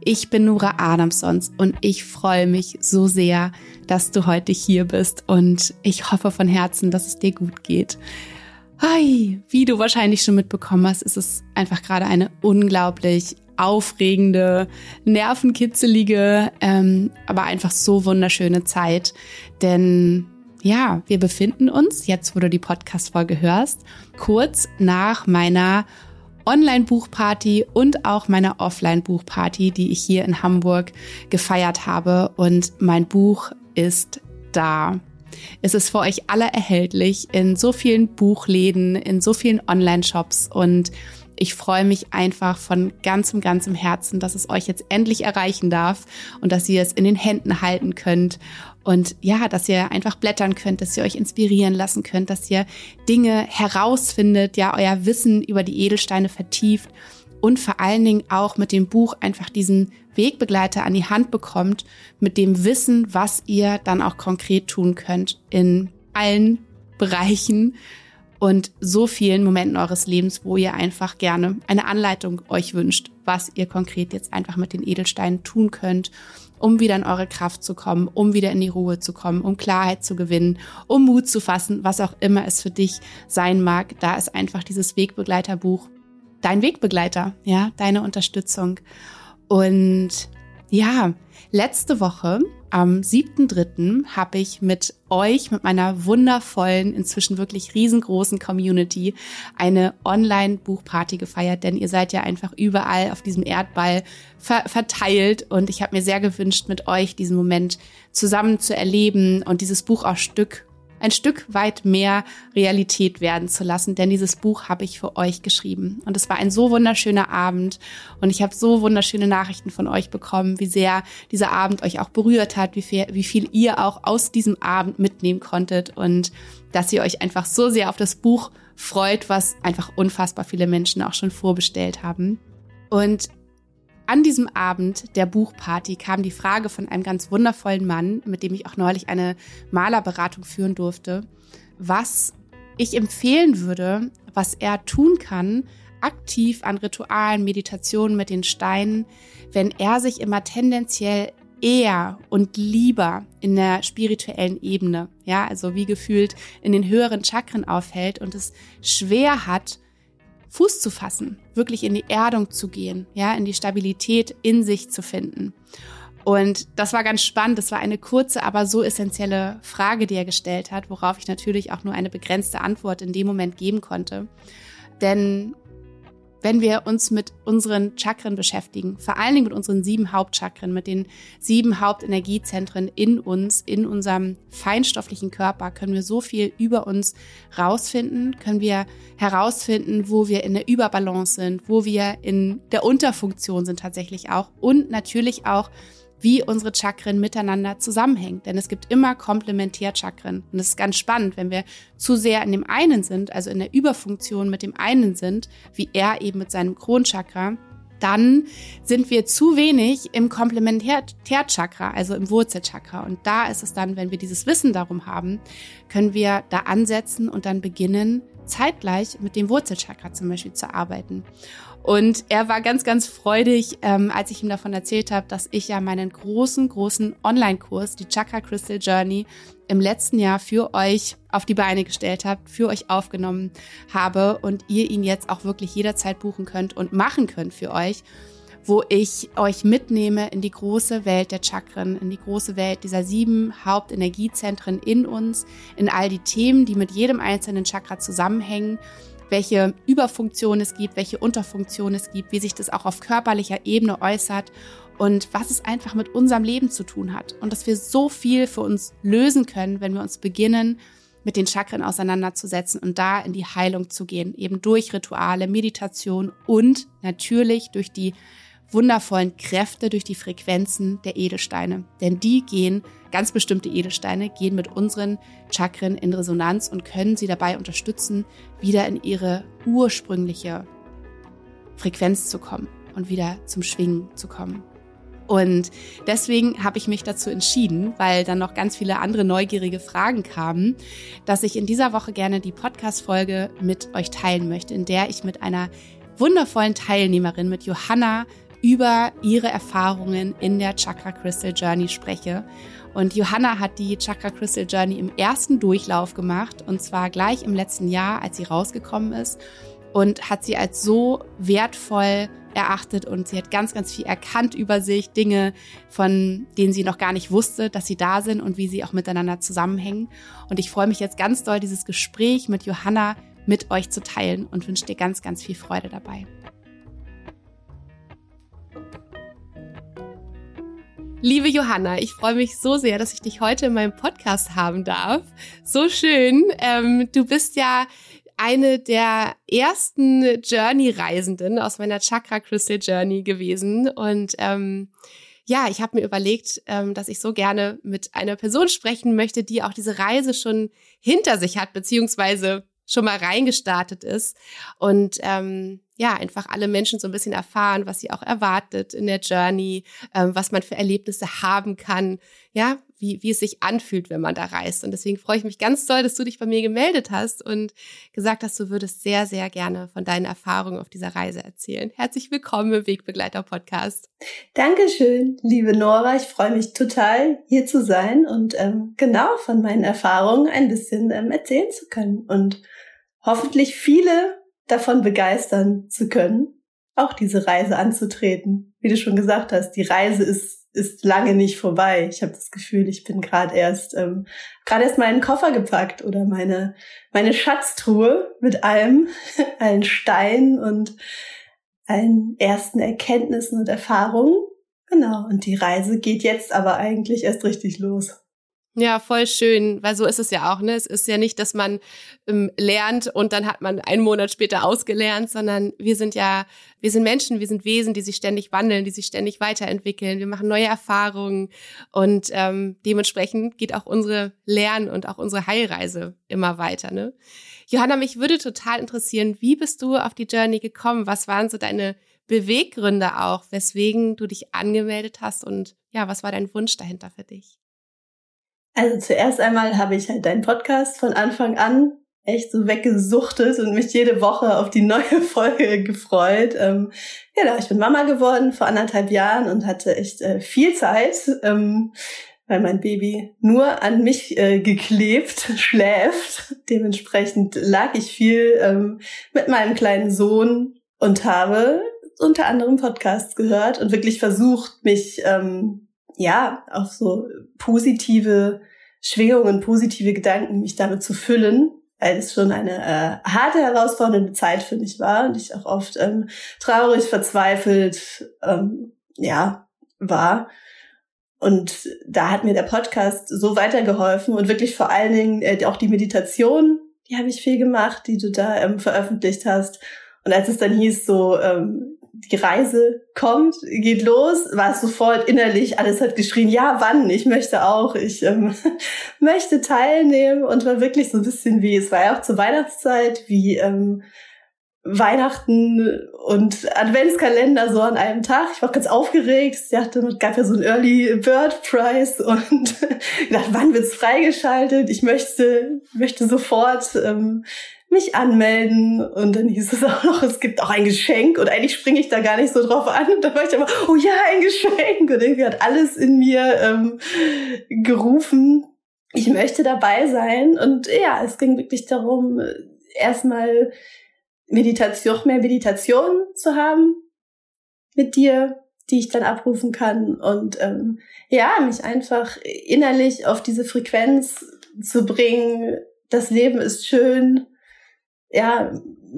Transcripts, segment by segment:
Ich bin Nora Adamsons und ich freue mich so sehr, dass du heute hier bist und ich hoffe von Herzen, dass es dir gut geht. Hi, wie du wahrscheinlich schon mitbekommen hast, ist es einfach gerade eine unglaublich aufregende, nervenkitzelige, ähm, aber einfach so wunderschöne Zeit. Denn ja, wir befinden uns, jetzt wo du die Podcast-Folge hörst, kurz nach meiner Online-Buchparty und auch meiner Offline-Buchparty, die ich hier in Hamburg gefeiert habe. Und mein Buch ist da. Es ist für euch alle erhältlich in so vielen Buchläden, in so vielen Online-Shops und ich freue mich einfach von ganzem, ganzem Herzen, dass es euch jetzt endlich erreichen darf und dass ihr es in den Händen halten könnt und ja, dass ihr einfach blättern könnt, dass ihr euch inspirieren lassen könnt, dass ihr Dinge herausfindet, ja, euer Wissen über die Edelsteine vertieft und vor allen Dingen auch mit dem Buch einfach diesen Wegbegleiter an die Hand bekommt, mit dem Wissen, was ihr dann auch konkret tun könnt in allen Bereichen und so vielen Momenten eures Lebens, wo ihr einfach gerne eine Anleitung euch wünscht, was ihr konkret jetzt einfach mit den Edelsteinen tun könnt, um wieder in eure Kraft zu kommen, um wieder in die Ruhe zu kommen, um Klarheit zu gewinnen, um Mut zu fassen, was auch immer es für dich sein mag. Da ist einfach dieses Wegbegleiterbuch dein Wegbegleiter, ja, deine Unterstützung. Und ja, letzte Woche am 7.3. habe ich mit euch, mit meiner wundervollen, inzwischen wirklich riesengroßen Community eine Online-Buchparty gefeiert, denn ihr seid ja einfach überall auf diesem Erdball ver verteilt und ich habe mir sehr gewünscht, mit euch diesen Moment zusammen zu erleben und dieses Buch auch Stück ein Stück weit mehr Realität werden zu lassen, denn dieses Buch habe ich für euch geschrieben. Und es war ein so wunderschöner Abend und ich habe so wunderschöne Nachrichten von euch bekommen, wie sehr dieser Abend euch auch berührt hat, wie viel, wie viel ihr auch aus diesem Abend mitnehmen konntet und dass ihr euch einfach so sehr auf das Buch freut, was einfach unfassbar viele Menschen auch schon vorbestellt haben. Und an diesem Abend der Buchparty kam die Frage von einem ganz wundervollen Mann, mit dem ich auch neulich eine Malerberatung führen durfte, was ich empfehlen würde, was er tun kann, aktiv an Ritualen, Meditationen mit den Steinen, wenn er sich immer tendenziell eher und lieber in der spirituellen Ebene, ja, also wie gefühlt in den höheren Chakren aufhält und es schwer hat, Fuß zu fassen, wirklich in die Erdung zu gehen, ja, in die Stabilität in sich zu finden. Und das war ganz spannend. Das war eine kurze, aber so essentielle Frage, die er gestellt hat, worauf ich natürlich auch nur eine begrenzte Antwort in dem Moment geben konnte. Denn wenn wir uns mit unseren Chakren beschäftigen, vor allen Dingen mit unseren sieben Hauptchakren, mit den sieben Hauptenergiezentren in uns, in unserem feinstofflichen Körper, können wir so viel über uns rausfinden, können wir herausfinden, wo wir in der Überbalance sind, wo wir in der Unterfunktion sind tatsächlich auch und natürlich auch, wie unsere Chakren miteinander zusammenhängen. Denn es gibt immer Komplementärchakren. Und es ist ganz spannend, wenn wir zu sehr in dem einen sind, also in der Überfunktion mit dem einen sind, wie er eben mit seinem Kronchakra, dann sind wir zu wenig im Komplementärchakra, also im Wurzelchakra. Und da ist es dann, wenn wir dieses Wissen darum haben, können wir da ansetzen und dann beginnen, zeitgleich mit dem Wurzelchakra zum Beispiel zu arbeiten. Und er war ganz, ganz freudig, ähm, als ich ihm davon erzählt habe, dass ich ja meinen großen, großen Online-Kurs, die Chakra Crystal Journey, im letzten Jahr für euch auf die Beine gestellt habe, für euch aufgenommen habe und ihr ihn jetzt auch wirklich jederzeit buchen könnt und machen könnt für euch wo ich euch mitnehme in die große Welt der Chakren, in die große Welt dieser sieben Hauptenergiezentren in uns, in all die Themen, die mit jedem einzelnen Chakra zusammenhängen, welche Überfunktion es gibt, welche Unterfunktion es gibt, wie sich das auch auf körperlicher Ebene äußert und was es einfach mit unserem Leben zu tun hat. Und dass wir so viel für uns lösen können, wenn wir uns beginnen, mit den Chakren auseinanderzusetzen und da in die Heilung zu gehen, eben durch Rituale, Meditation und natürlich durch die wundervollen Kräfte durch die Frequenzen der Edelsteine. Denn die gehen, ganz bestimmte Edelsteine, gehen mit unseren Chakren in Resonanz und können sie dabei unterstützen, wieder in ihre ursprüngliche Frequenz zu kommen und wieder zum Schwingen zu kommen. Und deswegen habe ich mich dazu entschieden, weil dann noch ganz viele andere neugierige Fragen kamen, dass ich in dieser Woche gerne die Podcast-Folge mit euch teilen möchte, in der ich mit einer wundervollen Teilnehmerin, mit Johanna, über ihre Erfahrungen in der Chakra Crystal Journey spreche. Und Johanna hat die Chakra Crystal Journey im ersten Durchlauf gemacht und zwar gleich im letzten Jahr, als sie rausgekommen ist und hat sie als so wertvoll erachtet und sie hat ganz, ganz viel erkannt über sich, Dinge, von denen sie noch gar nicht wusste, dass sie da sind und wie sie auch miteinander zusammenhängen. Und ich freue mich jetzt ganz doll, dieses Gespräch mit Johanna mit euch zu teilen und wünsche dir ganz, ganz viel Freude dabei. Liebe Johanna, ich freue mich so sehr, dass ich dich heute in meinem Podcast haben darf. So schön. Ähm, du bist ja eine der ersten Journey-Reisenden aus meiner Chakra Crystal Journey gewesen. Und ähm, ja, ich habe mir überlegt, ähm, dass ich so gerne mit einer Person sprechen möchte, die auch diese Reise schon hinter sich hat, beziehungsweise schon mal reingestartet ist. Und ähm, ja, einfach alle Menschen so ein bisschen erfahren, was sie auch erwartet in der Journey, ähm, was man für Erlebnisse haben kann, ja, wie, wie es sich anfühlt, wenn man da reist. Und deswegen freue ich mich ganz doll, dass du dich bei mir gemeldet hast und gesagt hast, du würdest sehr, sehr gerne von deinen Erfahrungen auf dieser Reise erzählen. Herzlich willkommen im Wegbegleiter-Podcast. Dankeschön, liebe Nora. Ich freue mich total, hier zu sein und ähm, genau von meinen Erfahrungen ein bisschen ähm, erzählen zu können und hoffentlich viele davon begeistern zu können, auch diese Reise anzutreten. Wie du schon gesagt hast, die Reise ist ist lange nicht vorbei. Ich habe das Gefühl, ich bin gerade erst ähm, gerade erst meinen Koffer gepackt oder meine meine Schatztruhe mit allem, allen Steinen und allen ersten Erkenntnissen und Erfahrungen. Genau. Und die Reise geht jetzt aber eigentlich erst richtig los. Ja, voll schön, weil so ist es ja auch. Ne? Es ist ja nicht, dass man ähm, lernt und dann hat man einen Monat später ausgelernt, sondern wir sind ja, wir sind Menschen, wir sind Wesen, die sich ständig wandeln, die sich ständig weiterentwickeln. Wir machen neue Erfahrungen und ähm, dementsprechend geht auch unsere Lern- und auch unsere Heilreise immer weiter. Ne? Johanna, mich würde total interessieren, wie bist du auf die Journey gekommen? Was waren so deine Beweggründe auch, weswegen du dich angemeldet hast und ja, was war dein Wunsch dahinter für dich? Also zuerst einmal habe ich halt deinen Podcast von Anfang an echt so weggesuchtet und mich jede Woche auf die neue Folge gefreut. Ähm, genau, ich bin Mama geworden vor anderthalb Jahren und hatte echt äh, viel Zeit, ähm, weil mein Baby nur an mich äh, geklebt schläft. Dementsprechend lag ich viel ähm, mit meinem kleinen Sohn und habe unter anderem Podcasts gehört und wirklich versucht, mich ähm, ja, auf so positive Schwingungen, positive Gedanken, mich damit zu füllen, weil es schon eine äh, harte, herausfordernde Zeit für mich war und ich auch oft ähm, traurig, verzweifelt, ähm, ja, war. Und da hat mir der Podcast so weitergeholfen und wirklich vor allen Dingen äh, auch die Meditation, die habe ich viel gemacht, die du da ähm, veröffentlicht hast. Und als es dann hieß, so ähm, die Reise kommt, geht los, war sofort innerlich, alles hat geschrien, ja, wann? Ich möchte auch, ich ähm, möchte teilnehmen und war wirklich so ein bisschen wie, es war ja auch zur Weihnachtszeit, wie ähm, Weihnachten und Adventskalender so an einem Tag. Ich war ganz aufgeregt. Ich dachte, es gab ja so ein Early Bird Prize und dachte, wann wird's freigeschaltet? Ich möchte, möchte sofort ähm, mich anmelden. Und dann hieß es auch noch, es gibt auch ein Geschenk. Und eigentlich springe ich da gar nicht so drauf an. Und dann war ich aber, oh ja, ein Geschenk. Und irgendwie hat alles in mir ähm, gerufen, ich möchte dabei sein. Und ja, es ging wirklich darum, erstmal Meditation, noch mehr Meditation zu haben mit dir, die ich dann abrufen kann. Und ähm, ja, mich einfach innerlich auf diese Frequenz zu bringen. Das Leben ist schön ja,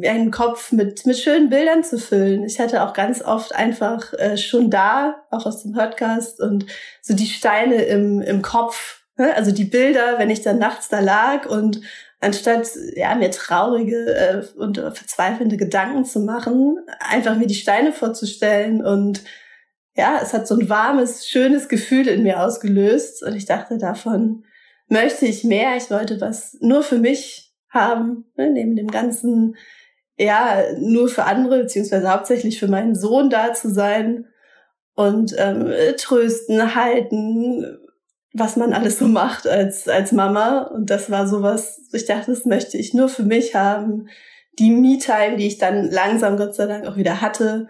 einen Kopf mit, mit schönen Bildern zu füllen. Ich hatte auch ganz oft einfach äh, schon da, auch aus dem Podcast, und so die Steine im, im Kopf. Ne? Also die Bilder, wenn ich dann nachts da lag und anstatt ja mir traurige äh, und verzweifelnde Gedanken zu machen, einfach mir die Steine vorzustellen und ja, es hat so ein warmes, schönes Gefühl in mir ausgelöst und ich dachte, davon möchte ich mehr. Ich wollte was nur für mich haben, ne, neben dem ganzen, ja, nur für andere, beziehungsweise hauptsächlich für meinen Sohn da zu sein und ähm, trösten, halten, was man alles so macht als, als Mama. Und das war sowas, ich dachte, das möchte ich nur für mich haben. Die Me-Time, die ich dann langsam, Gott sei Dank, auch wieder hatte,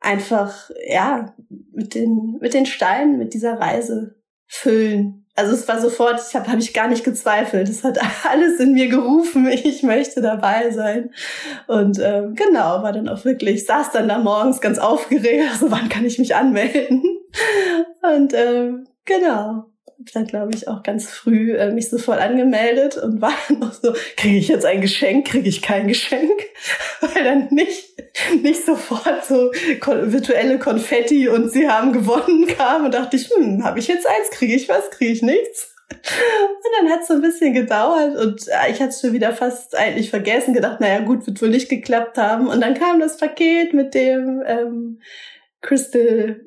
einfach, ja, mit den, mit den Steinen, mit dieser Reise füllen. Also es war sofort, ich habe hab ich gar nicht gezweifelt. Es hat alles in mir gerufen, ich möchte dabei sein. Und ähm, genau, war dann auch wirklich, saß dann da morgens ganz aufgeregt, also wann kann ich mich anmelden? Und ähm, genau, dann, glaube ich, auch ganz früh äh, mich sofort angemeldet und war noch so, kriege ich jetzt ein Geschenk, kriege ich kein Geschenk? Weil dann nicht, nicht sofort so virtuelle Konfetti und sie haben gewonnen kam und dachte ich, hm, habe ich jetzt eins, kriege ich was, kriege ich nichts? Und dann hat es so ein bisschen gedauert und äh, ich hatte es schon wieder fast eigentlich vergessen, gedacht, naja gut, wird wohl nicht geklappt haben. Und dann kam das Paket mit dem ähm, Crystal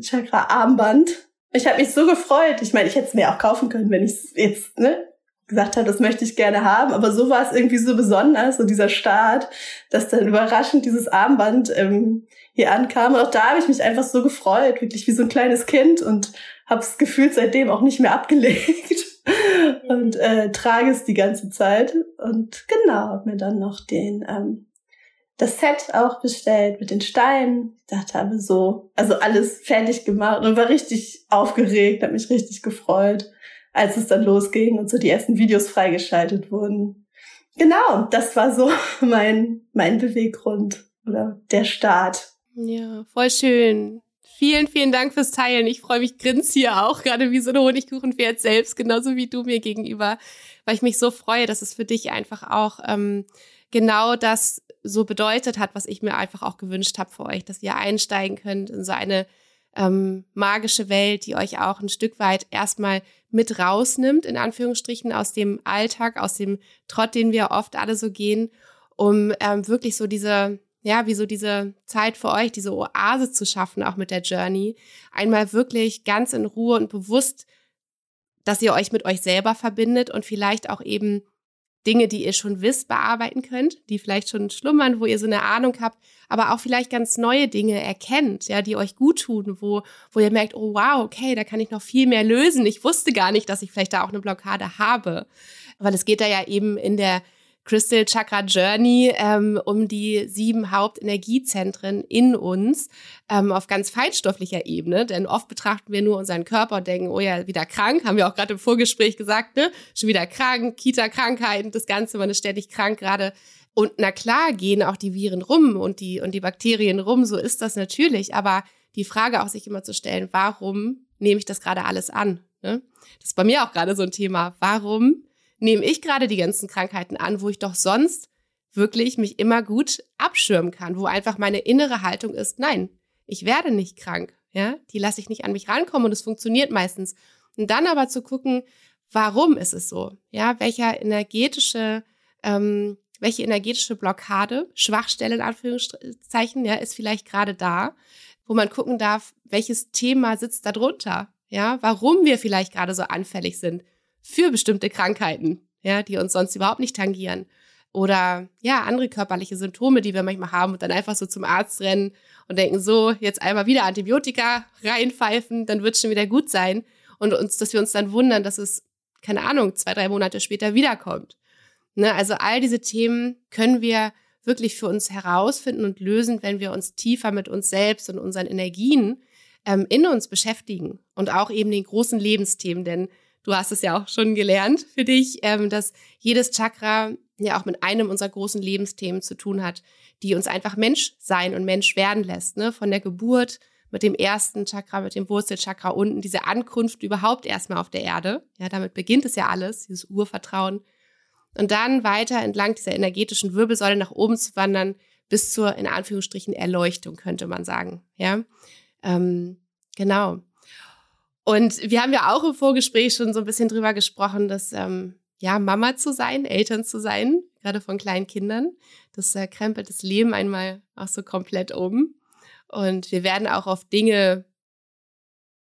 Chakra Armband ich habe mich so gefreut. Ich meine, ich hätte es mir auch kaufen können, wenn ich jetzt ne, gesagt habe, das möchte ich gerne haben. Aber so war es irgendwie so besonders, so dieser Start, dass dann überraschend dieses Armband ähm, hier ankam. Und auch da habe ich mich einfach so gefreut, wirklich wie so ein kleines Kind und habe es gefühlt seitdem auch nicht mehr abgelegt und äh, trage es die ganze Zeit. Und genau, habe mir dann noch den ähm, das Set auch bestellt mit den Steinen. Ich dachte aber so, also alles fertig gemacht und war richtig aufgeregt, habe mich richtig gefreut, als es dann losging und so die ersten Videos freigeschaltet wurden. Genau, das war so mein, mein Beweggrund oder der Start. Ja, voll schön. Vielen, vielen Dank fürs Teilen. Ich freue mich, grins hier auch, gerade wie so eine Honigkuchenpferd selbst, genauso wie du mir gegenüber, weil ich mich so freue, dass es für dich einfach auch ähm, genau das so bedeutet hat, was ich mir einfach auch gewünscht habe für euch, dass ihr einsteigen könnt in so eine ähm, magische Welt, die euch auch ein Stück weit erstmal mit rausnimmt, in Anführungsstrichen, aus dem Alltag, aus dem Trott, den wir oft alle so gehen, um ähm, wirklich so diese, ja, wie so diese Zeit für euch, diese Oase zu schaffen, auch mit der Journey. Einmal wirklich ganz in Ruhe und bewusst, dass ihr euch mit euch selber verbindet und vielleicht auch eben Dinge, die ihr schon wisst, bearbeiten könnt, die vielleicht schon schlummern, wo ihr so eine Ahnung habt, aber auch vielleicht ganz neue Dinge erkennt, ja, die euch gut tun, wo, wo ihr merkt, oh wow, okay, da kann ich noch viel mehr lösen. Ich wusste gar nicht, dass ich vielleicht da auch eine Blockade habe. Weil es geht da ja eben in der Crystal Chakra Journey ähm, um die sieben Hauptenergiezentren in uns ähm, auf ganz feinstofflicher Ebene. Denn oft betrachten wir nur unseren Körper und denken, oh ja, wieder krank, haben wir auch gerade im Vorgespräch gesagt, ne? Schon wieder krank, Kita-Krankheiten, das Ganze, man ist ständig krank gerade. Und na klar gehen auch die Viren rum und die, und die Bakterien rum, so ist das natürlich. Aber die Frage auch sich immer zu stellen, warum nehme ich das gerade alles an? Ne? Das ist bei mir auch gerade so ein Thema. Warum nehme ich gerade die ganzen Krankheiten an, wo ich doch sonst wirklich mich immer gut abschirmen kann, wo einfach meine innere Haltung ist, nein, ich werde nicht krank, ja, die lasse ich nicht an mich rankommen und es funktioniert meistens. Und dann aber zu gucken, warum ist es so, ja, welcher energetische, ähm, welche energetische Blockade, Schwachstelle in Anführungszeichen, ja, ist vielleicht gerade da, wo man gucken darf, welches Thema sitzt da drunter, ja, warum wir vielleicht gerade so anfällig sind für bestimmte Krankheiten, ja, die uns sonst überhaupt nicht tangieren. Oder ja, andere körperliche Symptome, die wir manchmal haben und dann einfach so zum Arzt rennen und denken, so, jetzt einmal wieder Antibiotika reinpfeifen, dann wird es schon wieder gut sein. Und uns, dass wir uns dann wundern, dass es, keine Ahnung, zwei, drei Monate später wiederkommt. Ne? Also all diese Themen können wir wirklich für uns herausfinden und lösen, wenn wir uns tiefer mit uns selbst und unseren Energien ähm, in uns beschäftigen und auch eben den großen Lebensthemen. Denn du hast es ja auch schon gelernt für dich, ähm, dass jedes Chakra ja auch mit einem unserer großen Lebensthemen zu tun hat, die uns einfach Mensch sein und Mensch werden lässt. Ne? Von der Geburt mit dem ersten Chakra, mit dem Wurzelchakra unten, diese Ankunft überhaupt erstmal auf der Erde. Ja, damit beginnt es ja alles, dieses Urvertrauen. Und dann weiter entlang dieser energetischen Wirbelsäule nach oben zu wandern, bis zur, in Anführungsstrichen, Erleuchtung, könnte man sagen. Ja, ähm, genau. Und wir haben ja auch im Vorgespräch schon so ein bisschen drüber gesprochen, dass ähm, ja, Mama zu sein, Eltern zu sein, gerade von kleinen Kindern. Das äh, krempelt das Leben einmal auch so komplett um. Und wir werden auch auf Dinge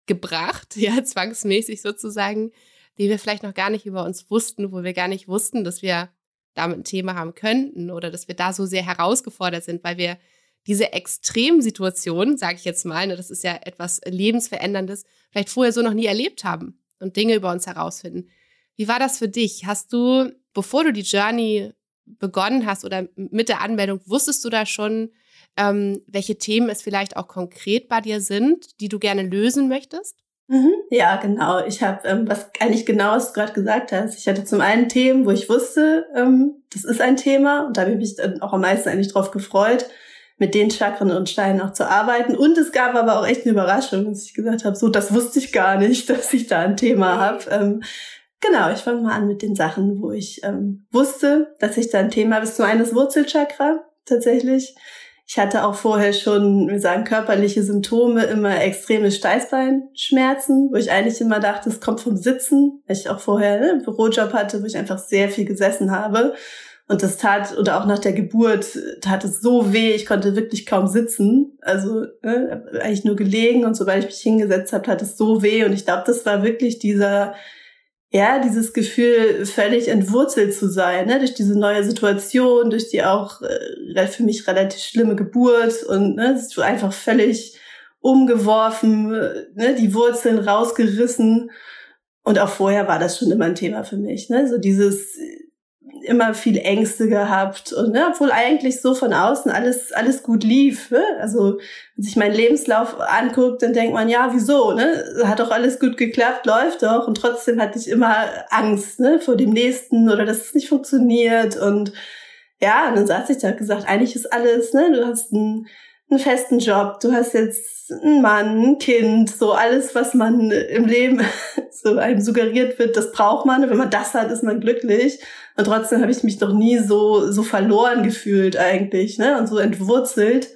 gebracht, ja, zwangsmäßig sozusagen, die wir vielleicht noch gar nicht über uns wussten, wo wir gar nicht wussten, dass wir damit ein Thema haben könnten oder dass wir da so sehr herausgefordert sind, weil wir diese Extremsituation, sage ich jetzt mal, ne, das ist ja etwas lebensveränderndes, vielleicht vorher so noch nie erlebt haben und Dinge über uns herausfinden. Wie war das für dich? Hast du, bevor du die Journey begonnen hast oder mit der Anmeldung, wusstest du da schon, ähm, welche Themen es vielleicht auch konkret bei dir sind, die du gerne lösen möchtest? Mhm, ja, genau. Ich habe, ähm, was eigentlich genau, was du gerade gesagt hast. Ich hatte zum einen Themen, wo ich wusste, ähm, das ist ein Thema und da habe ich mich dann auch am meisten eigentlich drauf gefreut, mit den Chakren und Steinen auch zu arbeiten. Und es gab aber auch echt eine Überraschung, dass ich gesagt habe, so, das wusste ich gar nicht, dass ich da ein Thema habe. Ähm, genau, ich fange mal an mit den Sachen, wo ich ähm, wusste, dass ich da ein Thema habe. Das ist zum einen das Wurzelchakra tatsächlich. Ich hatte auch vorher schon, wir sagen, körperliche Symptome, immer extreme Steißbeinschmerzen, wo ich eigentlich immer dachte, es kommt vom Sitzen, weil ich auch vorher ne, einen Bürojob hatte, wo ich einfach sehr viel gesessen habe. Und das tat, oder auch nach der Geburt, tat es so weh, ich konnte wirklich kaum sitzen. Also ne, eigentlich nur gelegen und sobald ich mich hingesetzt habe, tat es so weh. Und ich glaube, das war wirklich dieser ja, dieses Gefühl, völlig entwurzelt zu sein, ne, durch diese neue Situation, durch die auch äh, für mich relativ schlimme Geburt und ne, du einfach völlig umgeworfen, ne, die Wurzeln rausgerissen. Und auch vorher war das schon immer ein Thema für mich, ne, so dieses immer viel Ängste gehabt und ne, obwohl eigentlich so von außen alles alles gut lief. Ne? Also wenn sich mein Lebenslauf anguckt, dann denkt man ja, wieso? Ne, hat doch alles gut geklappt, läuft doch und trotzdem hatte ich immer Angst ne, vor dem nächsten oder dass es nicht funktioniert und ja, und dann saß ich da gesagt, eigentlich ist alles, ne, du hast einen, einen festen Job, du hast jetzt einen Mann, ein Kind, so alles, was man im Leben so einem suggeriert wird, das braucht man. Und wenn man das hat, ist man glücklich. Und trotzdem habe ich mich doch nie so, so verloren gefühlt eigentlich, ne? Und so entwurzelt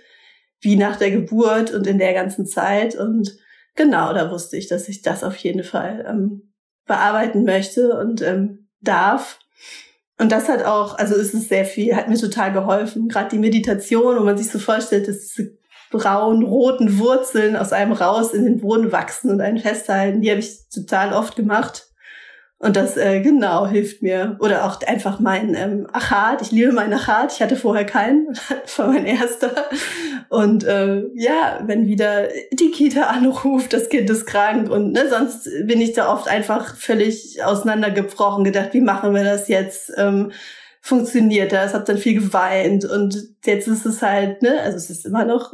wie nach der Geburt und in der ganzen Zeit. Und genau, da wusste ich, dass ich das auf jeden Fall ähm, bearbeiten möchte und ähm, darf. Und das hat auch, also ist es sehr viel, hat mir total geholfen. Gerade die Meditation, wo man sich so vorstellt, dass diese braunen, roten Wurzeln aus einem raus in den Boden wachsen und einen festhalten, die habe ich total oft gemacht. Und das äh, genau hilft mir. Oder auch einfach mein ähm, Achat. Ich liebe meinen Achat. Ich hatte vorher keinen. Das war mein erster. Und äh, ja, wenn wieder die Kita anruft, das Kind ist krank und ne, sonst bin ich da oft einfach völlig auseinandergebrochen, gedacht, wie machen wir das jetzt? Ähm, funktioniert das? Hab dann viel geweint und jetzt ist es halt, ne, also es ist immer noch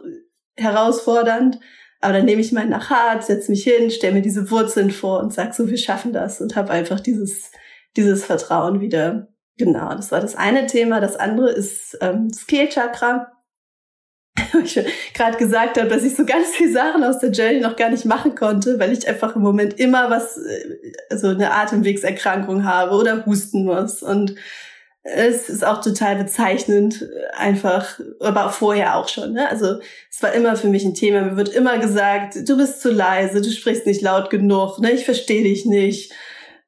herausfordernd, aber dann nehme ich meinen Nachhat, setze mich hin, stelle mir diese Wurzeln vor und sag so, wir schaffen das und habe einfach dieses, dieses Vertrauen wieder. Genau, das war das eine Thema. Das andere ist ähm, das Kehlchakra. ich gerade gesagt habe, dass ich so ganz viele Sachen aus der Journey noch gar nicht machen konnte, weil ich einfach im Moment immer was, äh, also eine Atemwegserkrankung habe oder husten muss. Und es ist auch total bezeichnend, einfach, aber vorher auch schon. Ne? Also es war immer für mich ein Thema. Mir wird immer gesagt, du bist zu leise, du sprichst nicht laut genug, ne? ich verstehe dich nicht.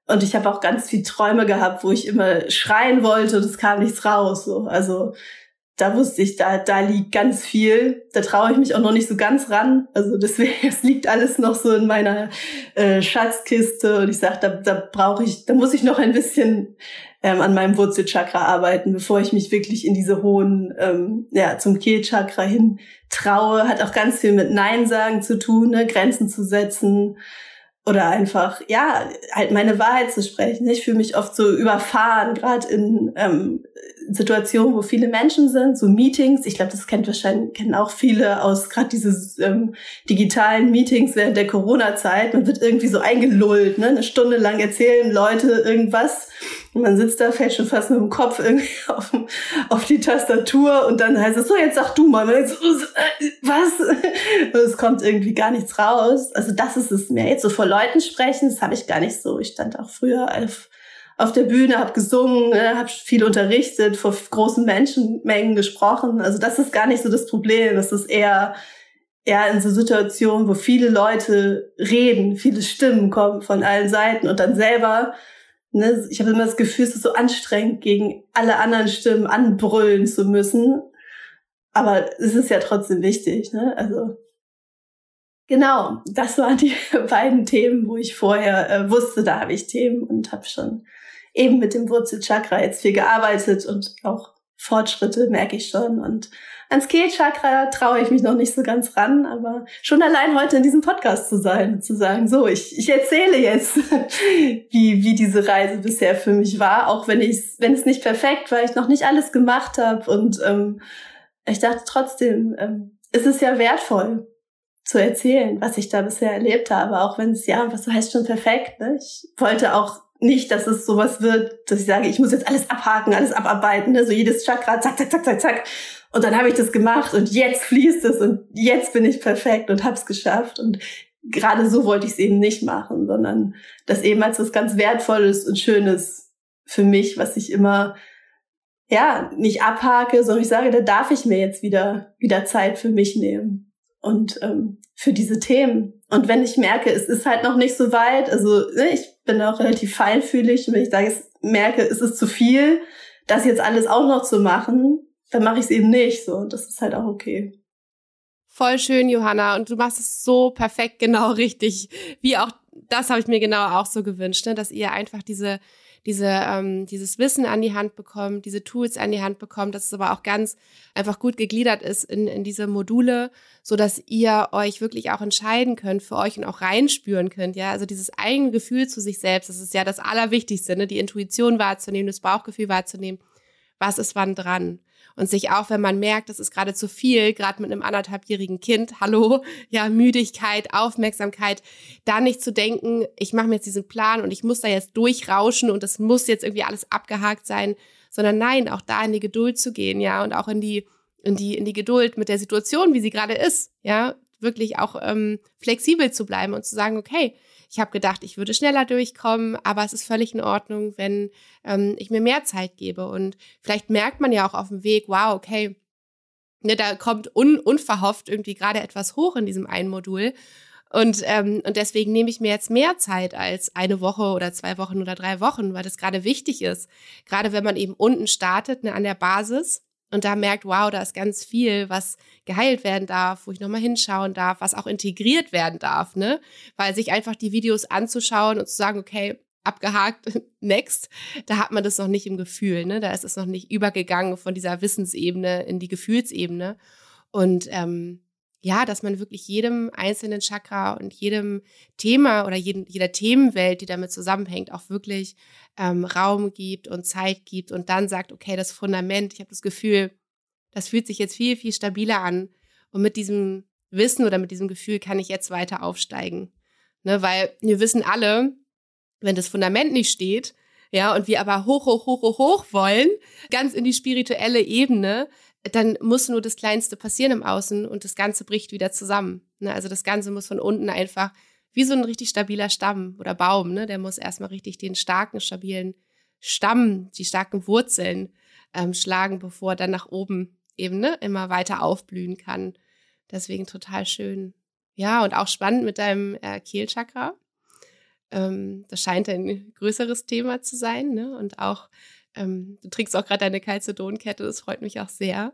Und ich habe auch ganz viel Träume gehabt, wo ich immer schreien wollte und es kam nichts raus. So. Also da wusste ich, da, da liegt ganz viel. Da traue ich mich auch noch nicht so ganz ran. Also deswegen, es liegt alles noch so in meiner äh, Schatzkiste. Und ich sage, da, da brauche ich, da muss ich noch ein bisschen ähm, an meinem Wurzelchakra arbeiten, bevor ich mich wirklich in diese hohen, ähm, ja, zum Kehlchakra hin traue. Hat auch ganz viel mit Nein sagen zu tun, ne? Grenzen zu setzen oder einfach, ja, halt meine Wahrheit zu sprechen. Ich fühle mich oft so überfahren, gerade in ähm, Situationen, wo viele Menschen sind, so Meetings. Ich glaube, das kennt wahrscheinlich kennen auch viele aus gerade diese ähm, digitalen Meetings während der Corona-Zeit. Man wird irgendwie so eingelullt, ne? Eine Stunde lang erzählen Leute irgendwas und man sitzt da, fällt schon fast mit dem Kopf irgendwie auf, auf die Tastatur und dann heißt es so, jetzt sag du mal. Äh, was? Und es kommt irgendwie gar nichts raus. Also das ist es mehr. Jetzt so vor Leuten sprechen, das habe ich gar nicht so. Ich stand auch früher auf auf der Bühne, habe gesungen, ne, habe viel unterrichtet, vor großen Menschenmengen gesprochen. Also das ist gar nicht so das Problem. Das ist eher eher in so Situationen, wo viele Leute reden, viele Stimmen kommen von allen Seiten und dann selber ne, ich habe immer das Gefühl, es ist so anstrengend, gegen alle anderen Stimmen anbrüllen zu müssen. Aber es ist ja trotzdem wichtig, ne? Also genau, das waren die beiden Themen, wo ich vorher äh, wusste, da habe ich Themen und habe schon eben mit dem Wurzelchakra jetzt viel gearbeitet und auch Fortschritte merke ich schon und ans Kehlchakra traue ich mich noch nicht so ganz ran, aber schon allein heute in diesem Podcast zu sein, zu sagen, so, ich, ich erzähle jetzt, wie, wie diese Reise bisher für mich war, auch wenn ich wenn es nicht perfekt war, ich noch nicht alles gemacht habe und ähm, ich dachte trotzdem, ähm, es ist ja wertvoll zu erzählen, was ich da bisher erlebt habe, auch wenn es ja, was heißt schon perfekt. Ne? Ich wollte auch nicht, dass es sowas wird, dass ich sage, ich muss jetzt alles abhaken, alles abarbeiten, ne? so jedes Chakra, zack, zack, zack, zack, zack. Und dann habe ich das gemacht und jetzt fließt es und jetzt bin ich perfekt und hab's geschafft. Und gerade so wollte ich es eben nicht machen, sondern das eben als was ganz Wertvolles und Schönes für mich, was ich immer ja nicht abhake, sondern ich sage, da darf ich mir jetzt wieder wieder Zeit für mich nehmen und ähm, für diese Themen. Und wenn ich merke, es ist halt noch nicht so weit, also ne, ich bin auch relativ feinfühlig, wenn ich sage, merke, es ist zu viel, das jetzt alles auch noch zu machen, dann mache ich es eben nicht. So, das ist halt auch okay. Voll schön, Johanna. Und du machst es so perfekt, genau richtig. Wie auch, das habe ich mir genau auch so gewünscht, ne? dass ihr einfach diese, diese, ähm, dieses Wissen an die Hand bekommt, diese Tools an die Hand bekommt, dass es aber auch ganz einfach gut gegliedert ist in, in diese Module, so dass ihr euch wirklich auch entscheiden könnt für euch und auch reinspüren könnt. Ja, also dieses eigene Gefühl zu sich selbst, das ist ja das Allerwichtigste, ne? die Intuition wahrzunehmen, das Bauchgefühl wahrzunehmen. Was ist wann dran? und sich auch, wenn man merkt, das ist gerade zu viel, gerade mit einem anderthalbjährigen Kind, hallo, ja, Müdigkeit, Aufmerksamkeit, da nicht zu denken, ich mache mir jetzt diesen Plan und ich muss da jetzt durchrauschen und das muss jetzt irgendwie alles abgehakt sein, sondern nein, auch da in die Geduld zu gehen, ja, und auch in die in die in die Geduld mit der Situation, wie sie gerade ist, ja, wirklich auch ähm, flexibel zu bleiben und zu sagen, okay, ich habe gedacht, ich würde schneller durchkommen, aber es ist völlig in Ordnung, wenn ähm, ich mir mehr Zeit gebe. Und vielleicht merkt man ja auch auf dem Weg, wow, okay, ne, da kommt un unverhofft irgendwie gerade etwas hoch in diesem einen Modul. Und, ähm, und deswegen nehme ich mir jetzt mehr Zeit als eine Woche oder zwei Wochen oder drei Wochen, weil das gerade wichtig ist. Gerade wenn man eben unten startet, ne, an der Basis und da merkt, wow, da ist ganz viel, was geheilt werden darf, wo ich nochmal hinschauen darf, was auch integriert werden darf, ne? Weil sich einfach die Videos anzuschauen und zu sagen, okay, abgehakt, next, da hat man das noch nicht im Gefühl, ne? Da ist es noch nicht übergegangen von dieser Wissensebene in die Gefühlsebene. Und ähm, ja, dass man wirklich jedem einzelnen Chakra und jedem Thema oder jedem, jeder Themenwelt, die damit zusammenhängt, auch wirklich ähm, Raum gibt und Zeit gibt und dann sagt, okay, das Fundament, ich habe das Gefühl, das fühlt sich jetzt viel, viel stabiler an. Und mit diesem Wissen oder mit diesem Gefühl kann ich jetzt weiter aufsteigen. Ne, weil wir wissen alle, wenn das Fundament nicht steht, ja, und wir aber hoch, hoch, hoch, hoch, hoch wollen, ganz in die spirituelle Ebene, dann muss nur das Kleinste passieren im Außen und das Ganze bricht wieder zusammen. Ne? Also das Ganze muss von unten einfach wie so ein richtig stabiler Stamm oder Baum, ne? Der muss erstmal richtig den starken, stabilen Stamm, die starken Wurzeln ähm, schlagen, bevor er dann nach oben eben ne, immer weiter aufblühen kann. Deswegen total schön. Ja, und auch spannend mit deinem äh, Kehlchakra. Ähm, das scheint ein größeres Thema zu sein, ne? Und auch ähm, du trinkst auch gerade deine Calcedonkette, das freut mich auch sehr.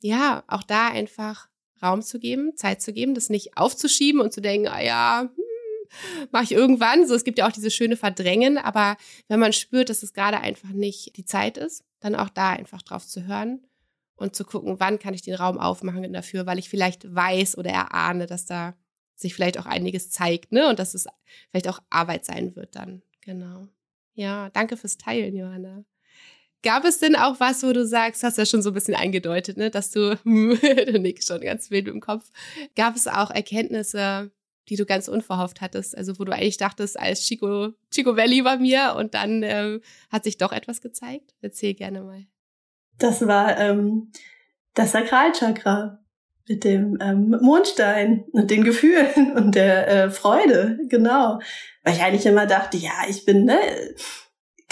Ja, auch da einfach Raum zu geben, Zeit zu geben, das nicht aufzuschieben und zu denken, ah ja, hm, mache ich irgendwann. So, es gibt ja auch diese schöne Verdrängen, aber wenn man spürt, dass es gerade einfach nicht die Zeit ist, dann auch da einfach drauf zu hören und zu gucken, wann kann ich den Raum aufmachen dafür, weil ich vielleicht weiß oder erahne, dass da sich vielleicht auch einiges zeigt, ne? Und dass es vielleicht auch Arbeit sein wird dann. Genau. Ja, danke fürs Teilen, Johanna. Gab es denn auch was, wo du sagst, hast ja schon so ein bisschen eingedeutet, ne, dass du, du nickst schon ganz wild im Kopf. Gab es auch Erkenntnisse, die du ganz unverhofft hattest, also wo du eigentlich dachtest, als Chico, Chico Valley war mir und dann ähm, hat sich doch etwas gezeigt? Erzähl gerne mal. Das war ähm, das Sakralchakra mit dem ähm, Mondstein und den Gefühlen und der äh, Freude, genau. Weil ich eigentlich immer dachte, ja, ich bin, ne,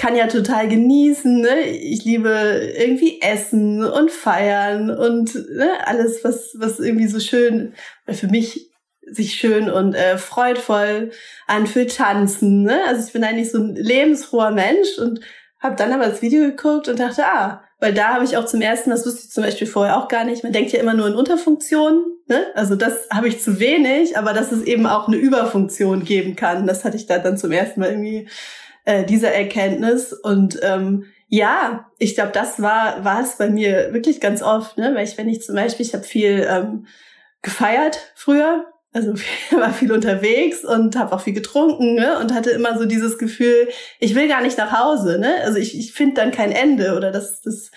kann ja total genießen. Ne? Ich liebe irgendwie Essen und Feiern und ne, alles, was, was irgendwie so schön, für mich sich schön und äh, freudvoll anfühlt, tanzen. Ne? Also ich bin eigentlich so ein lebensfroher Mensch und habe dann aber das Video geguckt und dachte, ah, weil da habe ich auch zum ersten, das wusste ich zum Beispiel vorher auch gar nicht, man denkt ja immer nur in Unterfunktionen, ne? also das habe ich zu wenig, aber dass es eben auch eine Überfunktion geben kann, das hatte ich da dann zum ersten Mal irgendwie äh, diese Erkenntnis und ähm, ja, ich glaube, das war war es bei mir wirklich ganz oft, ne? weil ich, wenn ich zum Beispiel, ich habe viel ähm, gefeiert früher, also war viel unterwegs und habe auch viel getrunken ne? und hatte immer so dieses Gefühl, ich will gar nicht nach Hause. Ne? Also ich, ich finde dann kein Ende oder das, das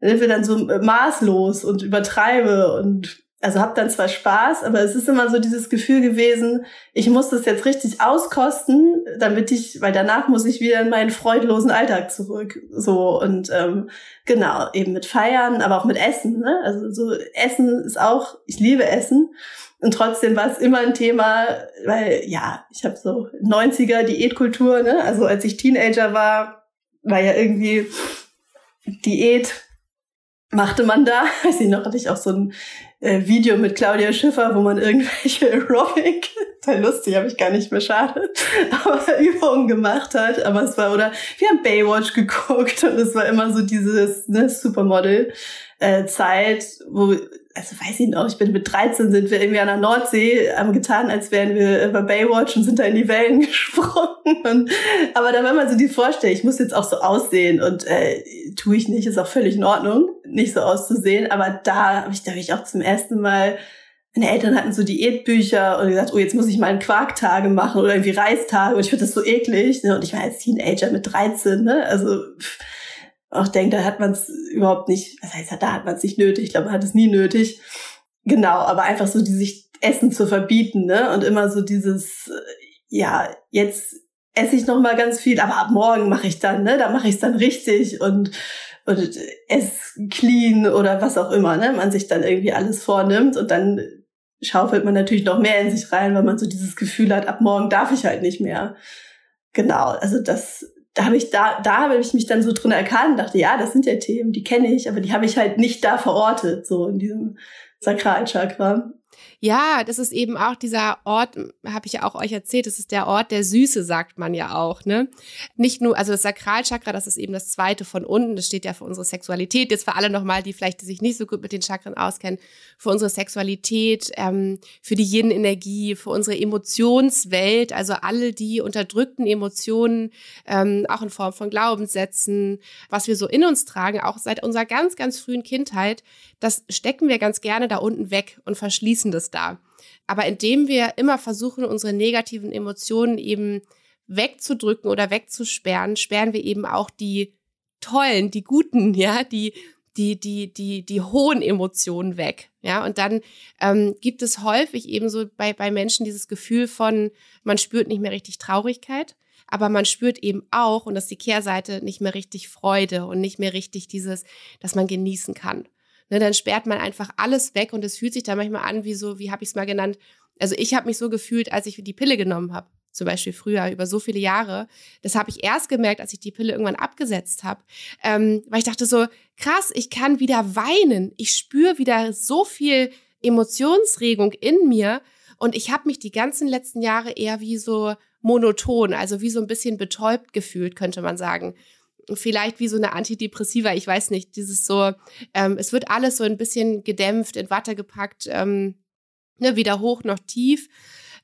wird dann so maßlos und übertreibe und also habe dann zwar Spaß, aber es ist immer so dieses Gefühl gewesen, ich muss das jetzt richtig auskosten, damit ich, weil danach muss ich wieder in meinen freudlosen Alltag zurück. So und ähm, genau, eben mit Feiern, aber auch mit Essen. Ne? Also so Essen ist auch, ich liebe Essen. Und trotzdem war es immer ein Thema, weil ja, ich habe so 90er Diätkultur, ne? Also als ich Teenager war, war ja irgendwie Diät machte man da. Weiß ich noch, hatte ich auch so ein äh, Video mit Claudia Schiffer, wo man irgendwelche Aerobic, total lustig, habe ich gar nicht mehr schade, aber Übungen gemacht hat. Aber es war, oder wir haben Baywatch geguckt und es war immer so dieses ne, Supermodel äh, wo, also weiß ich noch, ich bin mit 13 sind wir irgendwie an der Nordsee, haben getan, als wären wir bei Baywatch und sind da in die Wellen gesprungen. Und, aber da war man so die Vorstellung, ich muss jetzt auch so aussehen und äh, tue ich nicht, ist auch völlig in Ordnung, nicht so auszusehen. Aber da habe ich, da hab ich auch zum ersten Mal meine Eltern hatten so Diätbücher und gesagt, oh, jetzt muss ich mal einen Quarktage machen oder irgendwie Reistage und ich finde das so eklig. Ne? Und ich war als Teenager mit 13, ne? Also pff, auch denke, da hat man es überhaupt nicht, was heißt, da hat man es nicht nötig, ich glaube, man hat es nie nötig. Genau, aber einfach so die sich Essen zu verbieten, ne? Und immer so dieses, äh, ja, jetzt esse ich noch mal ganz viel, aber ab morgen mache ich dann, ne? Da mache ich es dann richtig und und ess clean oder was auch immer, ne? Man sich dann irgendwie alles vornimmt und dann schaufelt man natürlich noch mehr in sich rein, weil man so dieses Gefühl hat, ab morgen darf ich halt nicht mehr. Genau, also das da habe ich da, da habe ich mich dann so drin erkannt, dachte, ja, das sind ja Themen, die kenne ich, aber die habe ich halt nicht da verortet, so in diesem Sakralchakra. Ja, das ist eben auch dieser Ort, habe ich ja auch euch erzählt, das ist der Ort der Süße, sagt man ja auch. Ne? Nicht nur, also das Sakralchakra, das ist eben das zweite von unten, das steht ja für unsere Sexualität. Jetzt für alle nochmal, die vielleicht sich nicht so gut mit den Chakren auskennen, für unsere Sexualität, ähm, für die Yin-Energie, für unsere Emotionswelt, also alle die unterdrückten Emotionen, ähm, auch in Form von Glaubenssätzen, was wir so in uns tragen, auch seit unserer ganz, ganz frühen Kindheit, das stecken wir ganz gerne da unten weg und verschließen das da. Aber indem wir immer versuchen, unsere negativen Emotionen eben wegzudrücken oder wegzusperren, sperren wir eben auch die tollen, die guten, ja, die die die die die hohen Emotionen weg, ja. Und dann ähm, gibt es häufig eben so bei bei Menschen dieses Gefühl von man spürt nicht mehr richtig Traurigkeit, aber man spürt eben auch und das ist die Kehrseite nicht mehr richtig Freude und nicht mehr richtig dieses, dass man genießen kann ne, dann sperrt man einfach alles weg und es fühlt sich da manchmal an wie so, wie habe ich es mal genannt, also ich habe mich so gefühlt, als ich die Pille genommen habe zum Beispiel früher, über so viele Jahre. Das habe ich erst gemerkt, als ich die Pille irgendwann abgesetzt habe, ähm, weil ich dachte so, krass, ich kann wieder weinen. Ich spüre wieder so viel Emotionsregung in mir und ich habe mich die ganzen letzten Jahre eher wie so monoton, also wie so ein bisschen betäubt gefühlt, könnte man sagen vielleicht wie so eine Antidepressiva, ich weiß nicht, dieses so, ähm, es wird alles so ein bisschen gedämpft, in Watte gepackt, ähm, ne, weder hoch noch tief.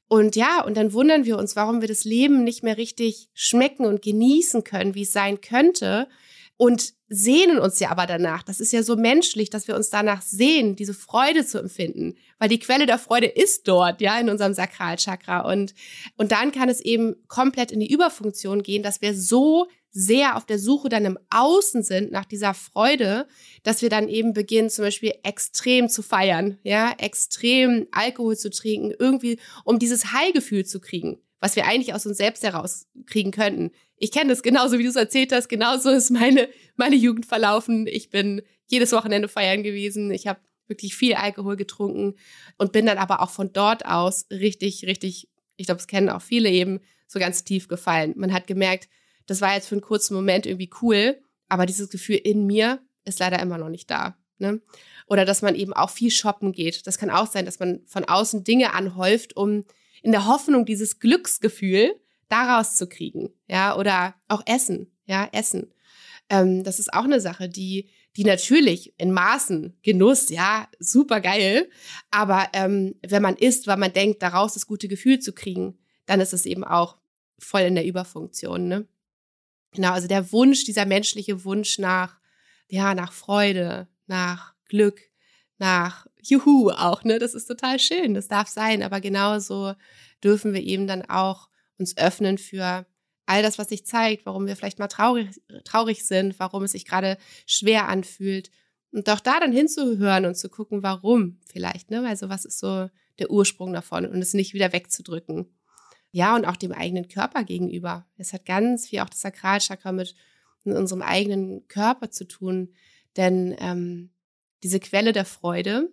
Und ja, und dann wundern wir uns, warum wir das Leben nicht mehr richtig schmecken und genießen können, wie es sein könnte. Und sehnen uns ja aber danach. Das ist ja so menschlich, dass wir uns danach sehen, diese Freude zu empfinden, weil die Quelle der Freude ist dort, ja, in unserem Sakralchakra. Und, und dann kann es eben komplett in die Überfunktion gehen, dass wir so sehr auf der Suche dann im Außen sind nach dieser Freude, dass wir dann eben beginnen, zum Beispiel extrem zu feiern, ja, extrem Alkohol zu trinken, irgendwie, um dieses High-Gefühl zu kriegen, was wir eigentlich aus uns selbst herauskriegen könnten. Ich kenne das genauso, wie du es erzählt hast, genauso ist meine, meine Jugend verlaufen. Ich bin jedes Wochenende feiern gewesen. Ich habe wirklich viel Alkohol getrunken und bin dann aber auch von dort aus richtig, richtig, ich glaube, es kennen auch viele eben, so ganz tief gefallen. Man hat gemerkt, das war jetzt für einen kurzen Moment irgendwie cool, aber dieses Gefühl in mir ist leider immer noch nicht da. Ne? Oder dass man eben auch viel shoppen geht. Das kann auch sein, dass man von außen Dinge anhäuft, um in der Hoffnung, dieses Glücksgefühl daraus zu kriegen. Ja, oder auch Essen. Ja, Essen. Ähm, das ist auch eine Sache, die, die natürlich in Maßen, Genuss, ja, super geil. Aber ähm, wenn man isst, weil man denkt, daraus das gute Gefühl zu kriegen, dann ist es eben auch voll in der Überfunktion. Ne? Genau, also der Wunsch, dieser menschliche Wunsch nach, ja, nach Freude, nach Glück, nach Juhu auch, ne? Das ist total schön, das darf sein, aber genauso dürfen wir eben dann auch uns öffnen für all das, was sich zeigt, warum wir vielleicht mal traurig, traurig sind, warum es sich gerade schwer anfühlt. Und doch da dann hinzuhören und zu gucken, warum vielleicht, ne? Also was ist so der Ursprung davon und es nicht wieder wegzudrücken. Ja, und auch dem eigenen Körper gegenüber. Es hat ganz viel auch das Sakralchakra mit unserem eigenen Körper zu tun. Denn ähm, diese Quelle der Freude,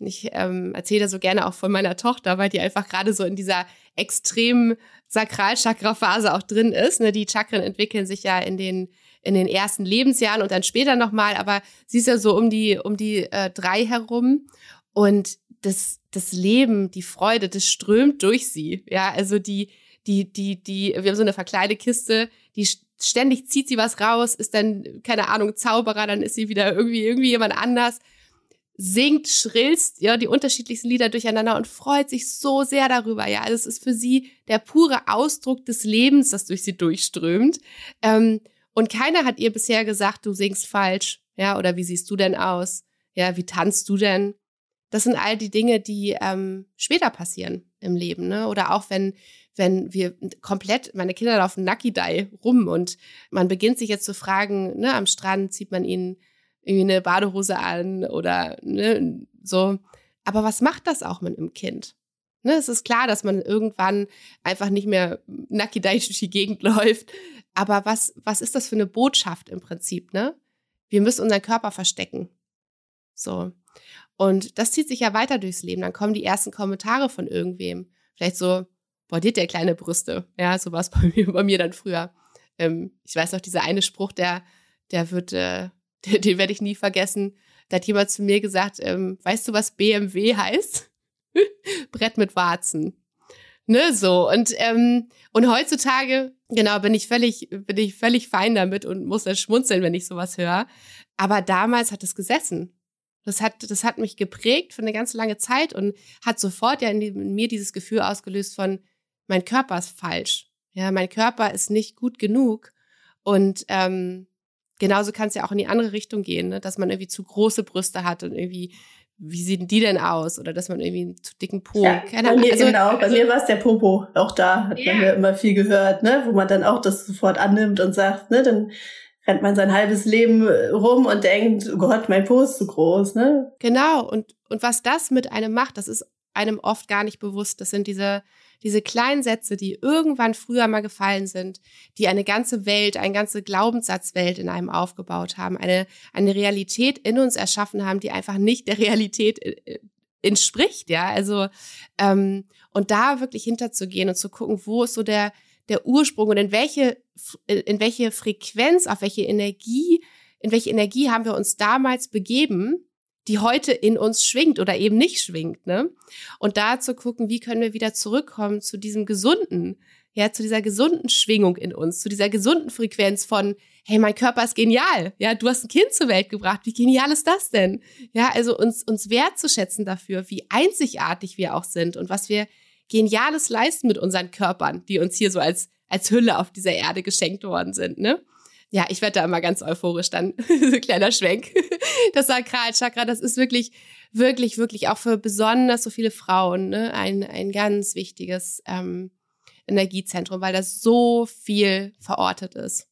ich ähm, erzähle da so gerne auch von meiner Tochter, weil die einfach gerade so in dieser extremen Sakralchakra-Phase auch drin ist. Ne? Die Chakren entwickeln sich ja in den in den ersten Lebensjahren und dann später nochmal, aber sie ist ja so um die um die äh, drei herum und das das Leben, die Freude, das strömt durch sie. Ja, also die die die die wir haben so eine Verkleidekiste, die ständig zieht sie was raus, ist dann keine Ahnung Zauberer, dann ist sie wieder irgendwie irgendwie jemand anders singt, schrillst, ja, die unterschiedlichsten Lieder durcheinander und freut sich so sehr darüber. Ja, das ist für sie der pure Ausdruck des Lebens, das durch sie durchströmt. Ähm, und keiner hat ihr bisher gesagt, du singst falsch, ja, oder wie siehst du denn aus? Ja, wie tanzt du denn? Das sind all die Dinge, die ähm, später passieren im Leben, ne? Oder auch wenn wenn wir komplett, meine Kinder laufen Nucky Die rum und man beginnt sich jetzt zu fragen, ne, am Strand zieht man ihnen irgendwie eine Badehose an oder ne, so. Aber was macht das auch mit einem Kind? Ne, es ist klar, dass man irgendwann einfach nicht mehr nacki durch die Gegend läuft. Aber was, was ist das für eine Botschaft im Prinzip, ne? Wir müssen unseren Körper verstecken. So. Und das zieht sich ja weiter durchs Leben. Dann kommen die ersten Kommentare von irgendwem. Vielleicht so, boah, dir der kleine Brüste. Ja, so war es bei mir, bei mir dann früher. Ähm, ich weiß noch, dieser eine Spruch, der, der wird, äh, den, den werde ich nie vergessen. Da hat jemand zu mir gesagt, ähm, weißt du, was BMW heißt? Brett mit Warzen. Ne, so. Und, ähm, und heutzutage, genau, bin ich völlig, bin ich völlig fein damit und muss dann schmunzeln, wenn ich sowas höre. Aber damals hat es gesessen. Das hat, das hat mich geprägt für eine ganz lange Zeit und hat sofort ja in, in mir dieses Gefühl ausgelöst von, mein Körper ist falsch. Ja, mein Körper ist nicht gut genug. Und ähm, genauso kann es ja auch in die andere Richtung gehen, ne? dass man irgendwie zu große Brüste hat und irgendwie, wie sehen die denn aus? Oder dass man irgendwie einen zu dicken Po. Ja, Keine Ahnung. Also, genau, bei also, mir war es der Popo. Auch da hat yeah. man ja immer viel gehört, ne? wo man dann auch das sofort annimmt und sagt, ne, dann rennt man sein halbes Leben rum und denkt, oh Gott, mein Po ist zu groß, ne? Genau. Und, und was das mit einem macht, das ist einem oft gar nicht bewusst. Das sind diese diese kleinen Sätze, die irgendwann früher mal gefallen sind, die eine ganze Welt, eine ganze Glaubenssatzwelt in einem aufgebaut haben, eine, eine Realität in uns erschaffen haben, die einfach nicht der Realität äh, äh, entspricht, ja. Also, ähm, und da wirklich hinterzugehen und zu gucken, wo ist so der, der Ursprung und in welche, in welche Frequenz, auf welche Energie, in welche Energie haben wir uns damals begeben, die heute in uns schwingt oder eben nicht schwingt, ne? Und da zu gucken, wie können wir wieder zurückkommen zu diesem gesunden, ja, zu dieser gesunden Schwingung in uns, zu dieser gesunden Frequenz von, hey, mein Körper ist genial, ja, du hast ein Kind zur Welt gebracht, wie genial ist das denn? Ja, also uns, uns wertzuschätzen dafür, wie einzigartig wir auch sind und was wir Geniales leisten mit unseren Körpern, die uns hier so als, als Hülle auf dieser Erde geschenkt worden sind, ne? Ja, ich werde da immer ganz euphorisch dann. so kleiner Schwenk. Das Sakralchakra, das ist wirklich, wirklich, wirklich auch für besonders so viele Frauen ne, ein, ein ganz wichtiges ähm, Energiezentrum, weil das so viel verortet ist.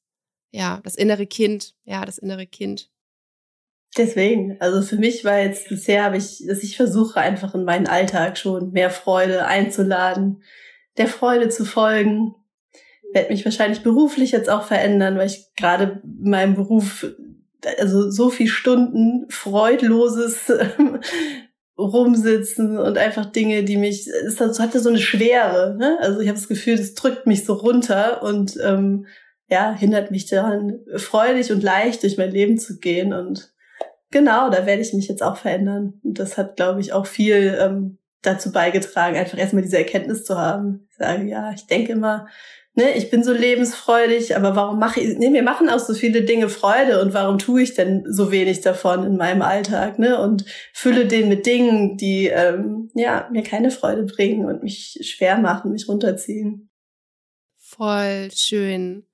Ja, das innere Kind, ja, das innere Kind. Deswegen, also für mich war jetzt bisher habe ich, dass ich versuche einfach in meinen Alltag schon mehr Freude einzuladen, der Freude zu folgen, werde mich wahrscheinlich beruflich jetzt auch verändern, weil ich gerade in meinem Beruf also so viel Stunden freudloses rumsitzen und einfach Dinge, die mich, es hatte so eine Schwere. Ne? Also ich habe das Gefühl, das drückt mich so runter und ähm, ja, hindert mich daran, freudig und leicht durch mein Leben zu gehen. Und genau, da werde ich mich jetzt auch verändern. Und das hat, glaube ich, auch viel ähm, dazu beigetragen, einfach erstmal diese Erkenntnis zu haben. Ich sage, ja, ich denke immer, ne, ich bin so lebensfreudig, aber warum mache ich, ne, mir machen auch so viele Dinge Freude und warum tue ich denn so wenig davon in meinem Alltag, ne? Und fülle den mit Dingen, die ähm, ja mir keine Freude bringen und mich schwer machen, mich runterziehen. Voll schön.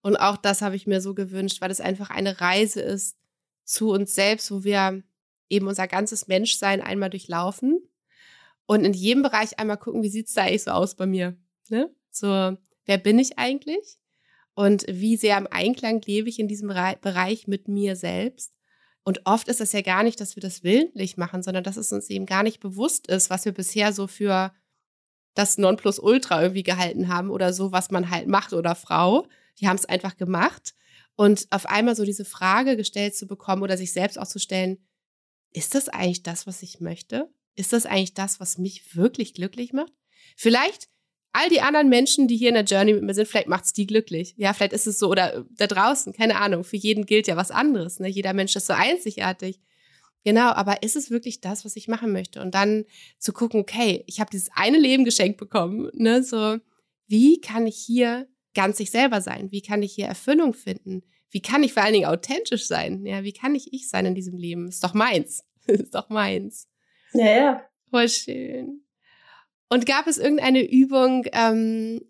Und auch das habe ich mir so gewünscht, weil es einfach eine Reise ist zu uns selbst, wo wir eben unser ganzes Menschsein einmal durchlaufen und in jedem Bereich einmal gucken, wie sieht's da eigentlich so aus bei mir. Ne? So, wer bin ich eigentlich? Und wie sehr im Einklang lebe ich in diesem Bereich mit mir selbst? Und oft ist es ja gar nicht, dass wir das willentlich machen, sondern dass es uns eben gar nicht bewusst ist, was wir bisher so für das Nonplusultra irgendwie gehalten haben oder so, was man halt macht oder Frau. Die haben es einfach gemacht. Und auf einmal so diese Frage gestellt zu bekommen oder sich selbst auch zu stellen, ist das eigentlich das, was ich möchte? Ist das eigentlich das, was mich wirklich glücklich macht? Vielleicht all die anderen Menschen, die hier in der Journey mit mir sind, vielleicht macht's die glücklich. Ja, vielleicht ist es so oder äh, da draußen, keine Ahnung. Für jeden gilt ja was anderes. Ne? Jeder Mensch ist so einzigartig. Genau, aber ist es wirklich das, was ich machen möchte? Und dann zu gucken, okay, ich habe dieses eine Leben geschenkt bekommen. Ne? So, wie kann ich hier ganz ich selber sein? Wie kann ich hier Erfüllung finden? Wie kann ich vor allen Dingen authentisch sein? Ja, wie kann ich ich sein in diesem Leben? Ist doch meins. ist doch meins. Ja, ja. Voll schön. Und gab es irgendeine Übung ähm,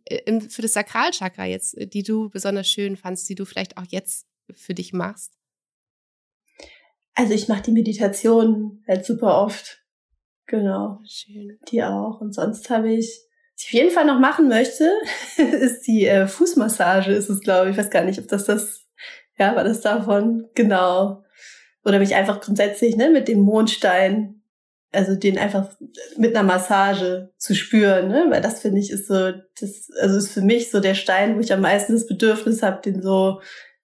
für das Sakralchakra jetzt, die du besonders schön fandst, die du vielleicht auch jetzt für dich machst? Also ich mache die Meditation halt super oft. Genau. Schön. Die auch. Und sonst habe ich, was ich auf jeden Fall noch machen möchte, ist die äh, Fußmassage, ist es, glaube ich. Ich weiß gar nicht, ob das das, ja, war das davon? Genau. Oder mich einfach grundsätzlich, ne, mit dem Mondstein also den einfach mit einer Massage zu spüren, ne? weil das finde ich ist so, das also ist für mich so der Stein, wo ich am meisten das Bedürfnis habe, den so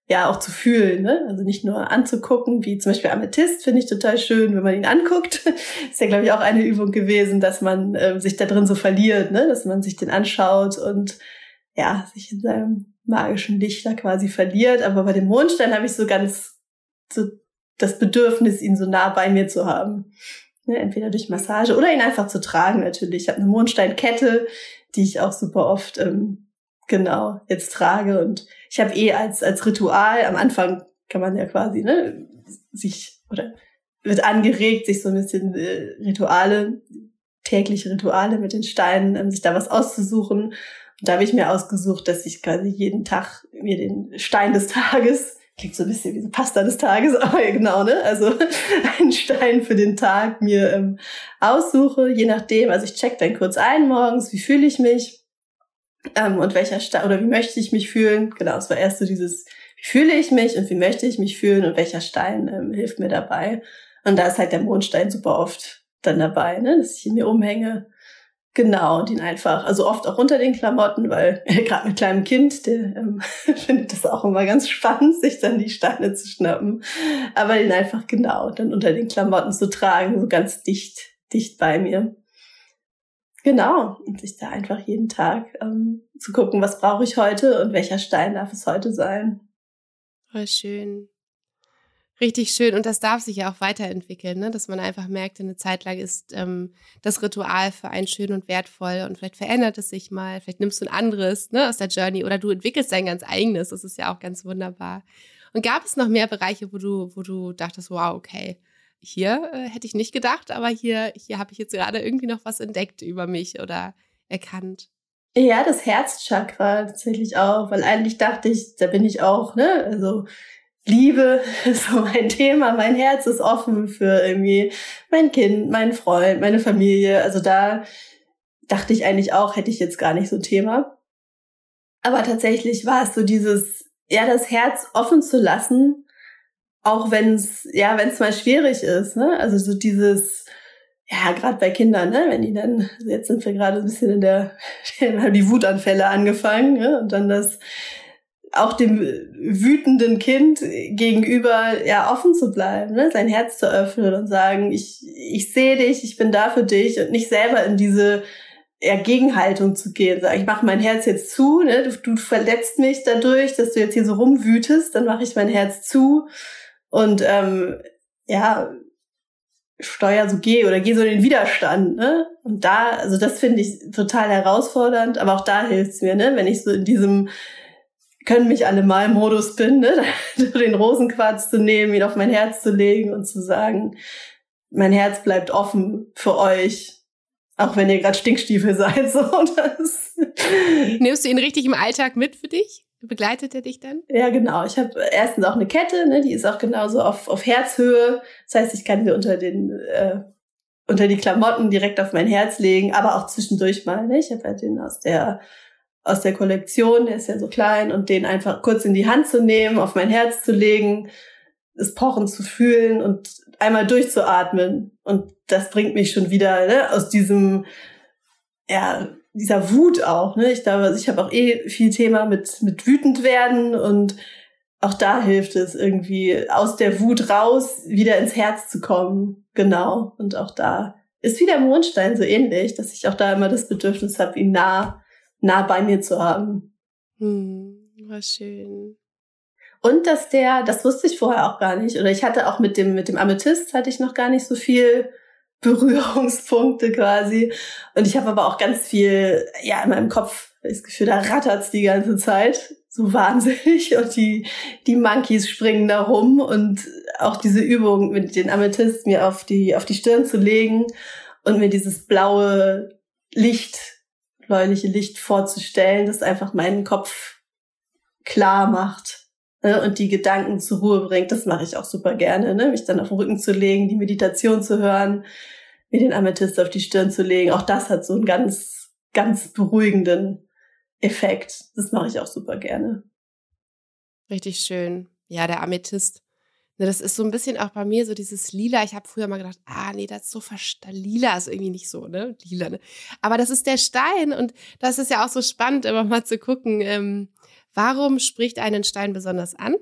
ja auch zu fühlen, ne? also nicht nur anzugucken, wie zum Beispiel Amethyst finde ich total schön, wenn man ihn anguckt. ist ja glaube ich auch eine Übung gewesen, dass man äh, sich da drin so verliert, ne? dass man sich den anschaut und ja sich in seinem magischen Licht da quasi verliert. Aber bei dem Mondstein habe ich so ganz so das Bedürfnis, ihn so nah bei mir zu haben. Ne, entweder durch Massage oder ihn einfach zu tragen natürlich. Ich habe eine Mondsteinkette, die ich auch super oft ähm, genau jetzt trage. Und ich habe eh als, als Ritual, am Anfang kann man ja quasi, ne, sich oder wird angeregt, sich so ein bisschen äh, Rituale, tägliche Rituale mit den Steinen, ähm, sich da was auszusuchen. Und da habe ich mir ausgesucht, dass ich quasi jeden Tag mir den Stein des Tages klingt so ein bisschen wie so Pasta des Tages, aber genau, ne? Also einen Stein für den Tag mir ähm, aussuche, je nachdem. Also ich check dann kurz ein morgens, wie fühle ich mich ähm, und welcher Stein oder wie möchte ich mich fühlen. Genau, es war erst so dieses, wie fühle ich mich und wie möchte ich mich fühlen und welcher Stein ähm, hilft mir dabei. Und da ist halt der Mondstein super oft dann dabei, ne? dass ich ihn mir umhänge Genau, ihn einfach, also oft auch unter den Klamotten, weil äh, gerade mit kleinem Kind, der ähm, findet das auch immer ganz spannend, sich dann die Steine zu schnappen. Aber ihn einfach genau dann unter den Klamotten zu tragen, so ganz dicht, dicht bei mir. Genau, und sich da einfach jeden Tag ähm, zu gucken, was brauche ich heute und welcher Stein darf es heute sein. Voll schön. Richtig schön. Und das darf sich ja auch weiterentwickeln, ne? dass man einfach merkt, eine Zeit lang ist ähm, das Ritual für einen schön und wertvoll und vielleicht verändert es sich mal, vielleicht nimmst du ein anderes ne, aus der Journey oder du entwickelst dein ganz eigenes. Das ist ja auch ganz wunderbar. Und gab es noch mehr Bereiche, wo du, wo du dachtest, wow, okay, hier äh, hätte ich nicht gedacht, aber hier, hier habe ich jetzt gerade irgendwie noch was entdeckt über mich oder erkannt. Ja, das Herzchakra tatsächlich auch, weil eigentlich dachte ich, da bin ich auch, ne? Also Liebe ist so mein Thema. Mein Herz ist offen für irgendwie mein Kind, meinen Freund, meine Familie. Also da dachte ich eigentlich auch, hätte ich jetzt gar nicht so ein Thema. Aber tatsächlich war es so dieses, ja, das Herz offen zu lassen, auch wenn es, ja, wenn es mal schwierig ist, ne? Also so dieses, ja, gerade bei Kindern, ne, wenn die dann, jetzt sind wir gerade ein bisschen in der, haben die Wutanfälle angefangen, ne? Und dann das auch dem wütenden Kind gegenüber ja offen zu bleiben, ne? sein Herz zu öffnen und sagen, ich, ich sehe dich, ich bin da für dich und nicht selber in diese ja, Gegenhaltung zu gehen. Sag, ich mache mein Herz jetzt zu, ne? du, du verletzt mich dadurch, dass du jetzt hier so rumwütest, dann mache ich mein Herz zu und ähm, ja, steuer so geh oder geh so in den Widerstand, ne? Und da, also das finde ich total herausfordernd, aber auch da hilft's mir, ne? Wenn ich so in diesem können mich alle mal Modus bin, ne? den Rosenquarz zu nehmen, ihn auf mein Herz zu legen und zu sagen, mein Herz bleibt offen für euch, auch wenn ihr gerade Stinkstiefel seid. So, das. Nimmst du ihn richtig im Alltag mit für dich? Begleitet er dich dann? Ja, genau. Ich habe erstens auch eine Kette, ne, die ist auch genauso auf, auf Herzhöhe. Das heißt, ich kann mir unter den äh, unter die Klamotten direkt auf mein Herz legen, aber auch zwischendurch mal. Ne? Ich habe halt den aus der aus der Kollektion, der ist ja so klein, und den einfach kurz in die Hand zu nehmen, auf mein Herz zu legen, das Pochen zu fühlen und einmal durchzuatmen. Und das bringt mich schon wieder ne, aus diesem, ja, dieser Wut auch. Ne? Ich glaube, also ich habe auch eh viel Thema mit, mit wütend werden und auch da hilft es irgendwie aus der Wut raus wieder ins Herz zu kommen. Genau. Und auch da ist wie der Mondstein so ähnlich, dass ich auch da immer das Bedürfnis habe, ihn nah, nah bei mir zu haben. Hm, war schön. Und dass der, das wusste ich vorher auch gar nicht, oder ich hatte auch mit dem, mit dem Amethyst hatte ich noch gar nicht so viel Berührungspunkte quasi. Und ich habe aber auch ganz viel, ja, in meinem Kopf das Gefühl, da rattert's die ganze Zeit. So wahnsinnig. Und die, die Monkeys springen da rum. Und auch diese Übung mit den Amethyst mir auf die, auf die Stirn zu legen und mir dieses blaue Licht, bläuliche Licht vorzustellen, das einfach meinen Kopf klar macht ne, und die Gedanken zur Ruhe bringt. Das mache ich auch super gerne, ne? mich dann auf den Rücken zu legen, die Meditation zu hören, mir den Amethyst auf die Stirn zu legen. Auch das hat so einen ganz, ganz beruhigenden Effekt. Das mache ich auch super gerne. Richtig schön. Ja, der Amethyst. Ne, das ist so ein bisschen auch bei mir so dieses Lila. Ich habe früher mal gedacht, ah nee, das ist so lila ist irgendwie nicht so, ne? Lila, ne? Aber das ist der Stein und das ist ja auch so spannend, immer mal zu gucken, ähm, Warum spricht einen Stein besonders an?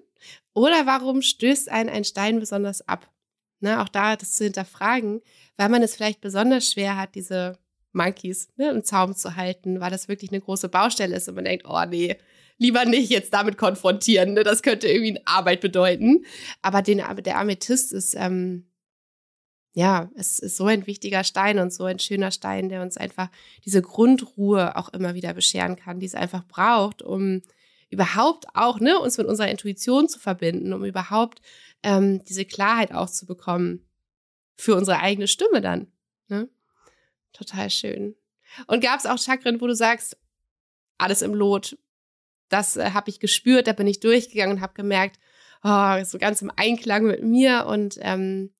Oder warum stößt einen ein Stein besonders ab? Ne, auch da das zu hinterfragen, weil man es vielleicht besonders schwer hat, diese Monkeys ne, im Zaum zu halten, weil das wirklich eine große Baustelle ist und man denkt, oh nee, lieber nicht jetzt damit konfrontieren, ne, das könnte irgendwie Arbeit bedeuten. Aber den, der Amethyst ist, ähm, ja, es ist so ein wichtiger Stein und so ein schöner Stein, der uns einfach diese Grundruhe auch immer wieder bescheren kann, die es einfach braucht, um überhaupt auch, ne, uns mit unserer Intuition zu verbinden, um überhaupt ähm, diese Klarheit auch zu bekommen für unsere eigene Stimme dann. Ne? Total schön. Und gab es auch Chakren, wo du sagst, alles im Lot, das äh, habe ich gespürt, da bin ich durchgegangen und habe gemerkt, oh, so ganz im Einklang mit mir und ähm,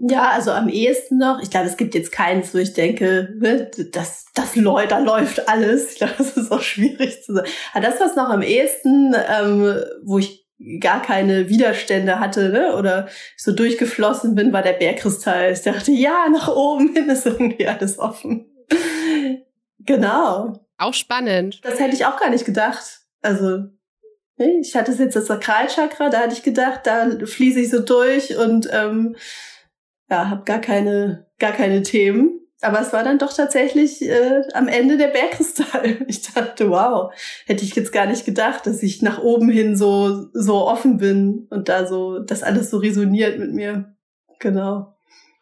ja, also am ehesten noch. Ich glaube, es gibt jetzt keins, wo ich denke, ne, das, das läuft, da läuft alles. Ich glaube, das ist auch schwierig zu sagen. Aber das, was noch am ehesten, ähm, wo ich gar keine Widerstände hatte, ne, oder so durchgeflossen bin, war der Bergkristall. Ich dachte, ja, nach oben hin ist irgendwie alles offen. genau. Auch spannend. Das hätte ich auch gar nicht gedacht. Also, ich hatte jetzt das Sakralchakra, da hatte ich gedacht, da fließe ich so durch und ähm, ja, habe gar keine, gar keine Themen. Aber es war dann doch tatsächlich äh, am Ende der Bergkristall. Ich dachte, wow, hätte ich jetzt gar nicht gedacht, dass ich nach oben hin so, so offen bin und da so, das alles so resoniert mit mir. Genau.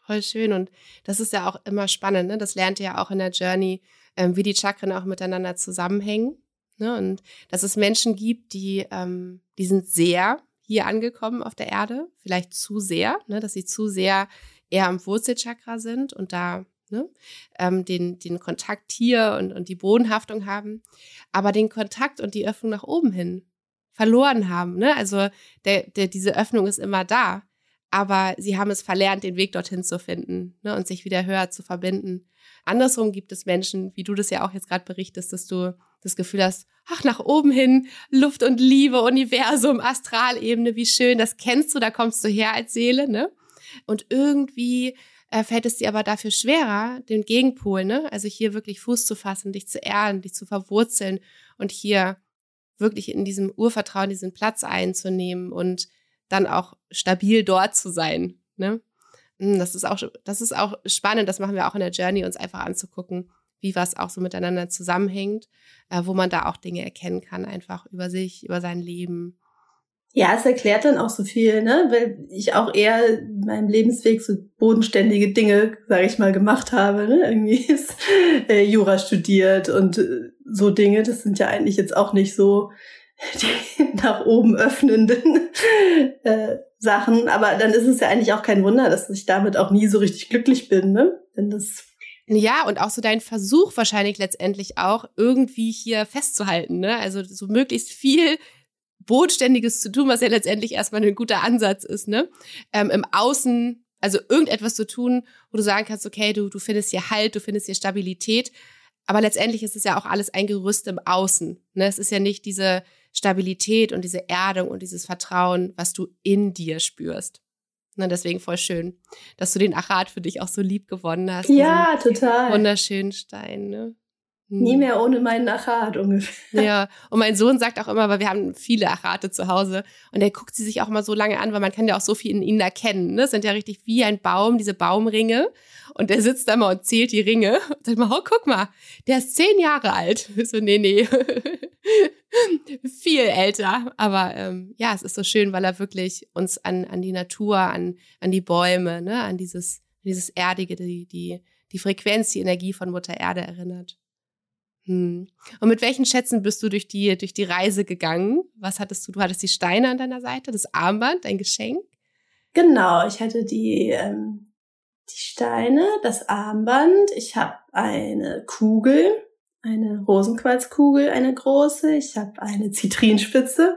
Voll schön. Und das ist ja auch immer spannend, ne? Das lernt ihr ja auch in der Journey, ähm, wie die Chakren auch miteinander zusammenhängen. Ne? Und dass es Menschen gibt, die, ähm, die sind sehr hier angekommen auf der Erde, vielleicht zu sehr, ne? dass sie zu sehr eher am Wurzelchakra sind und da ne, ähm, den, den Kontakt hier und, und die Bodenhaftung haben, aber den Kontakt und die Öffnung nach oben hin verloren haben. Ne? Also der, der, diese Öffnung ist immer da, aber sie haben es verlernt, den Weg dorthin zu finden ne, und sich wieder höher zu verbinden. Andersrum gibt es Menschen, wie du das ja auch jetzt gerade berichtest, dass du das Gefühl hast, ach, nach oben hin, Luft und Liebe, Universum, Astralebene, wie schön, das kennst du, da kommst du her als Seele, ne? Und irgendwie äh, fällt es dir aber dafür schwerer, den Gegenpol, ne? Also hier wirklich Fuß zu fassen, dich zu erden, dich zu verwurzeln und hier wirklich in diesem Urvertrauen diesen Platz einzunehmen und dann auch stabil dort zu sein, ne? Hm, das ist auch, das ist auch spannend. Das machen wir auch in der Journey, uns einfach anzugucken, wie was auch so miteinander zusammenhängt, äh, wo man da auch Dinge erkennen kann, einfach über sich, über sein Leben Ja, es erklärt dann auch so viel, ne? Weil ich auch eher in meinem Lebensweg so bodenständige Dinge, sage ich mal, gemacht habe. Ne? Irgendwie ist äh, Jura studiert und äh, so Dinge. Das sind ja eigentlich jetzt auch nicht so die nach oben öffnenden äh, Sachen. Aber dann ist es ja eigentlich auch kein Wunder, dass ich damit auch nie so richtig glücklich bin, ne? Denn das ja, und auch so dein Versuch wahrscheinlich letztendlich auch, irgendwie hier festzuhalten, ne? Also so möglichst viel Bodenständiges zu tun, was ja letztendlich erstmal ein guter Ansatz ist, ne? Ähm, Im Außen, also irgendetwas zu tun, wo du sagen kannst, okay, du, du findest hier Halt, du findest hier Stabilität. Aber letztendlich ist es ja auch alles ein Gerüst im Außen. Ne? Es ist ja nicht diese Stabilität und diese Erdung und dieses Vertrauen, was du in dir spürst. Ne, deswegen voll schön, dass du den Achat für dich auch so lieb gewonnen hast. Ja, total. Wunderschönen Stein, ne? Nie hm. mehr ohne meinen Achat ungefähr. Ja, und mein Sohn sagt auch immer, weil wir haben viele Achate zu Hause und der guckt sie sich auch immer so lange an, weil man kann ja auch so viel in ihnen erkennen. Ne? Das sind ja richtig wie ein Baum, diese Baumringe. Und der sitzt da mal und zählt die Ringe und sagt mal, oh, guck mal, der ist zehn Jahre alt. Ich so, nee, nee, viel älter. Aber ähm, ja, es ist so schön, weil er wirklich uns an, an die Natur, an, an die Bäume, ne? an dieses, dieses Erdige, die, die, die Frequenz, die Energie von Mutter Erde erinnert. Hm. Und mit welchen Schätzen bist du durch die, durch die Reise gegangen? Was hattest du? Du hattest die Steine an deiner Seite, das Armband, dein Geschenk? Genau, ich hatte die, ähm, die Steine, das Armband. Ich habe eine Kugel, eine Rosenquarzkugel, eine große. Ich habe eine Zitrinspitze.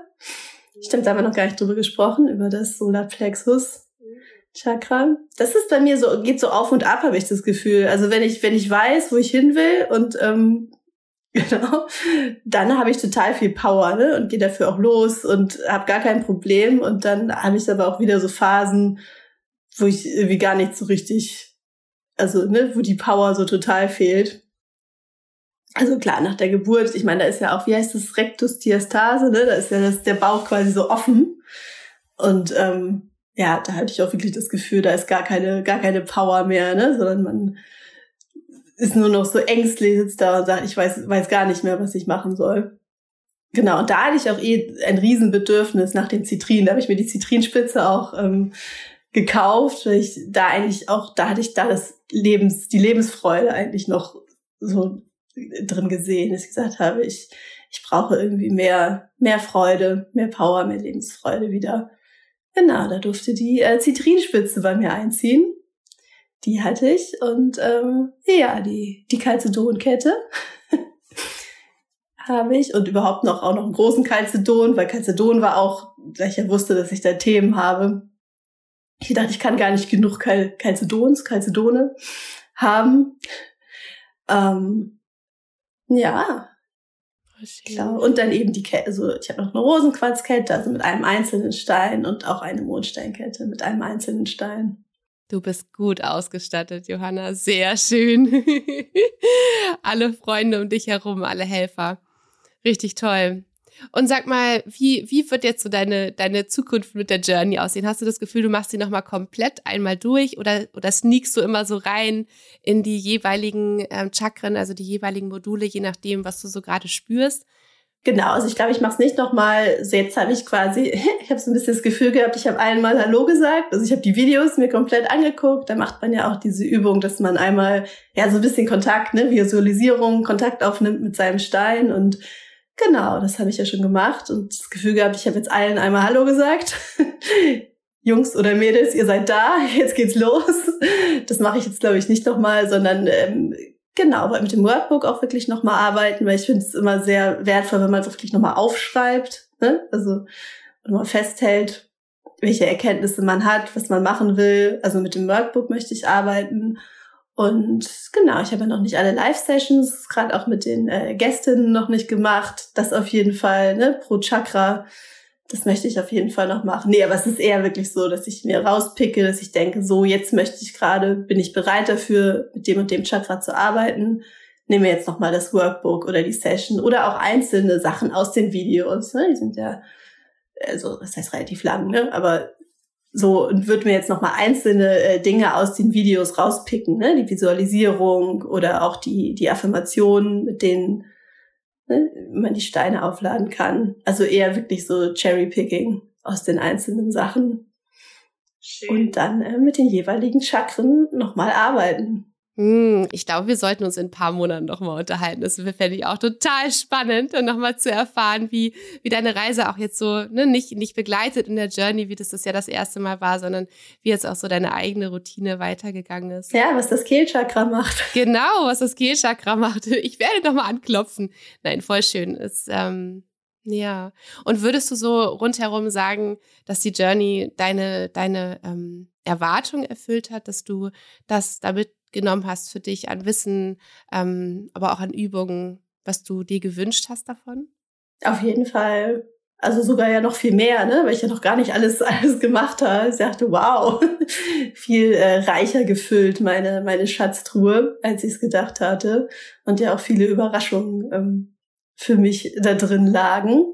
Stimmt, da haben wir noch gar nicht drüber gesprochen, über das Solarplexus. Chakra. Das ist bei mir so, geht so auf und ab, habe ich das Gefühl. Also wenn ich, wenn ich weiß, wo ich hin will und ähm, Genau. Dann habe ich total viel Power ne? und gehe dafür auch los und habe gar kein Problem. Und dann habe ich aber auch wieder so Phasen, wo ich irgendwie gar nicht so richtig, also ne, wo die Power so total fehlt. Also klar, nach der Geburt, ich meine, da ist ja auch, wie heißt das, Rectus Diastase, ne? Da ist ja das, der Bauch quasi so offen. Und ähm, ja, da hatte ich auch wirklich das Gefühl, da ist gar keine, gar keine Power mehr, ne? Sondern man ist nur noch so ängstlich, sitzt da und sagt, ich weiß, weiß gar nicht mehr, was ich machen soll. Genau, und da hatte ich auch eh ein Riesenbedürfnis nach den Zitrinen. Da habe ich mir die Zitrinspitze auch ähm, gekauft, weil ich da eigentlich auch, da hatte ich da das Lebens, die Lebensfreude eigentlich noch so drin gesehen, dass ich gesagt habe, ich, ich brauche irgendwie mehr, mehr Freude, mehr Power, mehr Lebensfreude wieder. Genau, da durfte die äh, Zitrinspitze bei mir einziehen die hatte ich und ähm, ja, die, die Calcedonkette habe ich und überhaupt noch auch noch einen großen Calcedon, weil Calcedon war auch, weil ich ja wusste, dass ich da Themen habe. Ich dachte, ich kann gar nicht genug Cal Calcedons, Calcedone haben. Ähm, ja. Klar. Und dann eben die Kette, also ich habe noch eine Rosenquarzkette, also mit einem einzelnen Stein und auch eine Mondsteinkette mit einem einzelnen Stein. Du bist gut ausgestattet, Johanna. Sehr schön. alle Freunde um dich herum, alle Helfer. Richtig toll. Und sag mal, wie, wie wird jetzt so deine, deine Zukunft mit der Journey aussehen? Hast du das Gefühl, du machst sie nochmal komplett einmal durch oder, oder sneakst du immer so rein in die jeweiligen ähm, Chakren, also die jeweiligen Module, je nachdem, was du so gerade spürst? Genau, also ich glaube, ich mache es nicht nochmal. So jetzt habe ich quasi, ich habe so ein bisschen das Gefühl gehabt, ich habe einmal Hallo gesagt. Also ich habe die Videos mir komplett angeguckt. Da macht man ja auch diese Übung, dass man einmal ja so ein bisschen Kontakt, ne, Visualisierung, Kontakt aufnimmt mit seinem Stein. Und genau, das habe ich ja schon gemacht und das Gefühl gehabt, ich habe jetzt allen einmal Hallo gesagt. Jungs oder Mädels, ihr seid da, jetzt geht's los. Das mache ich jetzt, glaube ich, nicht nochmal, sondern ähm, Genau, aber mit dem Workbook auch wirklich nochmal arbeiten, weil ich finde es immer sehr wertvoll, wenn man wirklich nochmal aufschreibt, ne? also nochmal festhält, welche Erkenntnisse man hat, was man machen will. Also mit dem Workbook möchte ich arbeiten. Und genau, ich habe ja noch nicht alle Live-Sessions, gerade auch mit den äh, Gästinnen noch nicht gemacht. Das auf jeden Fall, ne, pro Chakra das möchte ich auf jeden Fall noch machen. Nee, aber es ist eher wirklich so, dass ich mir rauspicke, dass ich denke, so jetzt möchte ich gerade, bin ich bereit dafür, mit dem und dem Chakra zu arbeiten. Nehme jetzt nochmal das Workbook oder die Session oder auch einzelne Sachen aus den Videos. Ne? Die sind ja, also das heißt relativ lang, ne? aber so und würde mir jetzt nochmal einzelne äh, Dinge aus den Videos rauspicken, ne? die Visualisierung oder auch die, die Affirmationen, mit denen ne, man die Steine aufladen kann. Also eher wirklich so Cherry-Picking. aus den einzelnen Sachen. Schön. Und dann äh, mit den jeweiligen Chakren nochmal arbeiten. Hm, ich glaube, wir sollten uns in ein paar Monaten nochmal unterhalten. Das fände ich auch total spannend, und nochmal zu erfahren, wie, wie deine Reise auch jetzt so, ne, nicht, nicht begleitet in der Journey, wie das das ja das erste Mal war, sondern wie jetzt auch so deine eigene Routine weitergegangen ist. Ja, was das Kehlchakra macht. Genau, was das Kehlchakra macht. Ich werde nochmal anklopfen. Nein, voll schön. Ist, ähm, ja. Und würdest du so rundherum sagen, dass die Journey deine, deine ähm, Erwartung erfüllt hat, dass du das damit genommen hast für dich an Wissen, ähm, aber auch an Übungen, was du dir gewünscht hast davon? Auf jeden Fall. Also sogar ja noch viel mehr, ne? weil ich ja noch gar nicht alles, alles gemacht habe. Ich dachte, wow, viel äh, reicher gefüllt meine, meine Schatztruhe, als ich es gedacht hatte. Und ja auch viele Überraschungen ähm, für mich da drin lagen.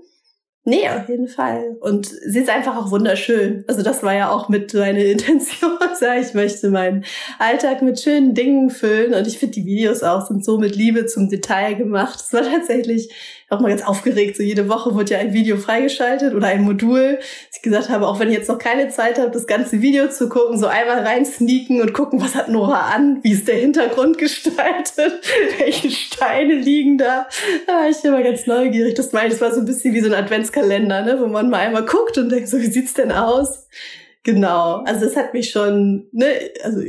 Nee, auf jeden Fall. Und sie ist einfach auch wunderschön. Also das war ja auch mit meine Intention. ich möchte meinen Alltag mit schönen Dingen füllen. Und ich finde, die Videos auch sind so mit Liebe zum Detail gemacht. Es war tatsächlich auch mal ganz aufgeregt. So jede Woche wird ja ein Video freigeschaltet oder ein Modul. Ich gesagt habe, auch wenn ich jetzt noch keine Zeit habe, das ganze Video zu gucken, so einmal rein sneaken und gucken, was hat Nora an? Wie ist der Hintergrund gestaltet? Welche Steine liegen da? Da war ich immer ganz neugierig. Das meine, das war so ein bisschen wie so ein Adventskalender, ne? wo man mal einmal guckt und denkt so, wie sieht's denn aus? Genau. Also das hat mich schon, ne, also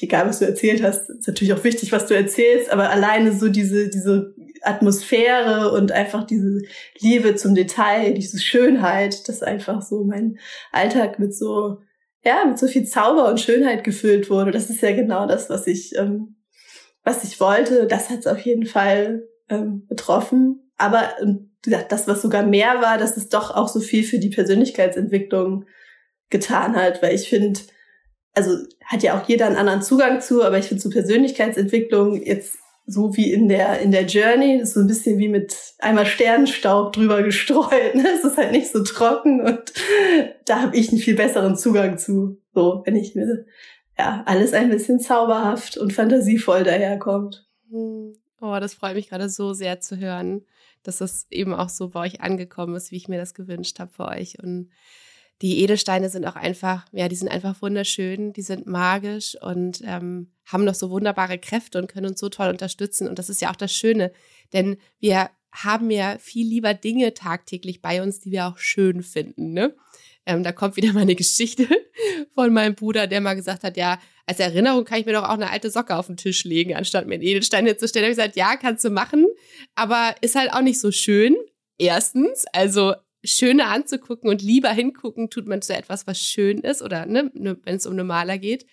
egal was du erzählt hast, ist natürlich auch wichtig, was du erzählst, aber alleine so diese, diese Atmosphäre und einfach diese Liebe zum Detail, diese Schönheit, dass einfach so mein Alltag mit so, ja, mit so viel Zauber und Schönheit gefüllt wurde. Das ist ja genau das, was ich, ähm, was ich wollte. Das hat es auf jeden Fall ähm, betroffen. Aber ja, das, was sogar mehr war, dass es doch auch so viel für die Persönlichkeitsentwicklung getan hat, weil ich finde, also hat ja auch jeder einen anderen Zugang zu, aber ich finde zur Persönlichkeitsentwicklung jetzt so wie in der in der Journey, das ist so ein bisschen wie mit einmal Sternenstaub drüber gestreut. Ne? Es ist halt nicht so trocken und da habe ich einen viel besseren Zugang zu. So, wenn ich mir ja alles ein bisschen zauberhaft und fantasievoll daherkommt. Hm. Oh, das freut mich gerade so sehr zu hören, dass das eben auch so bei euch angekommen ist, wie ich mir das gewünscht habe für euch. Und die Edelsteine sind auch einfach, ja, die sind einfach wunderschön, die sind magisch und ähm, haben noch so wunderbare Kräfte und können uns so toll unterstützen. Und das ist ja auch das Schöne, denn wir haben ja viel lieber Dinge tagtäglich bei uns, die wir auch schön finden. Ne? Ähm, da kommt wieder meine Geschichte von meinem Bruder, der mal gesagt hat, ja, als Erinnerung kann ich mir doch auch eine alte Socke auf den Tisch legen, anstatt mir einen Edelstein hinzustellen. Da habe ich gesagt, ja, kannst du machen, aber ist halt auch nicht so schön. Erstens, also schöner anzugucken und lieber hingucken tut man zu etwas, was schön ist oder ne, ne wenn es um eine Maler geht.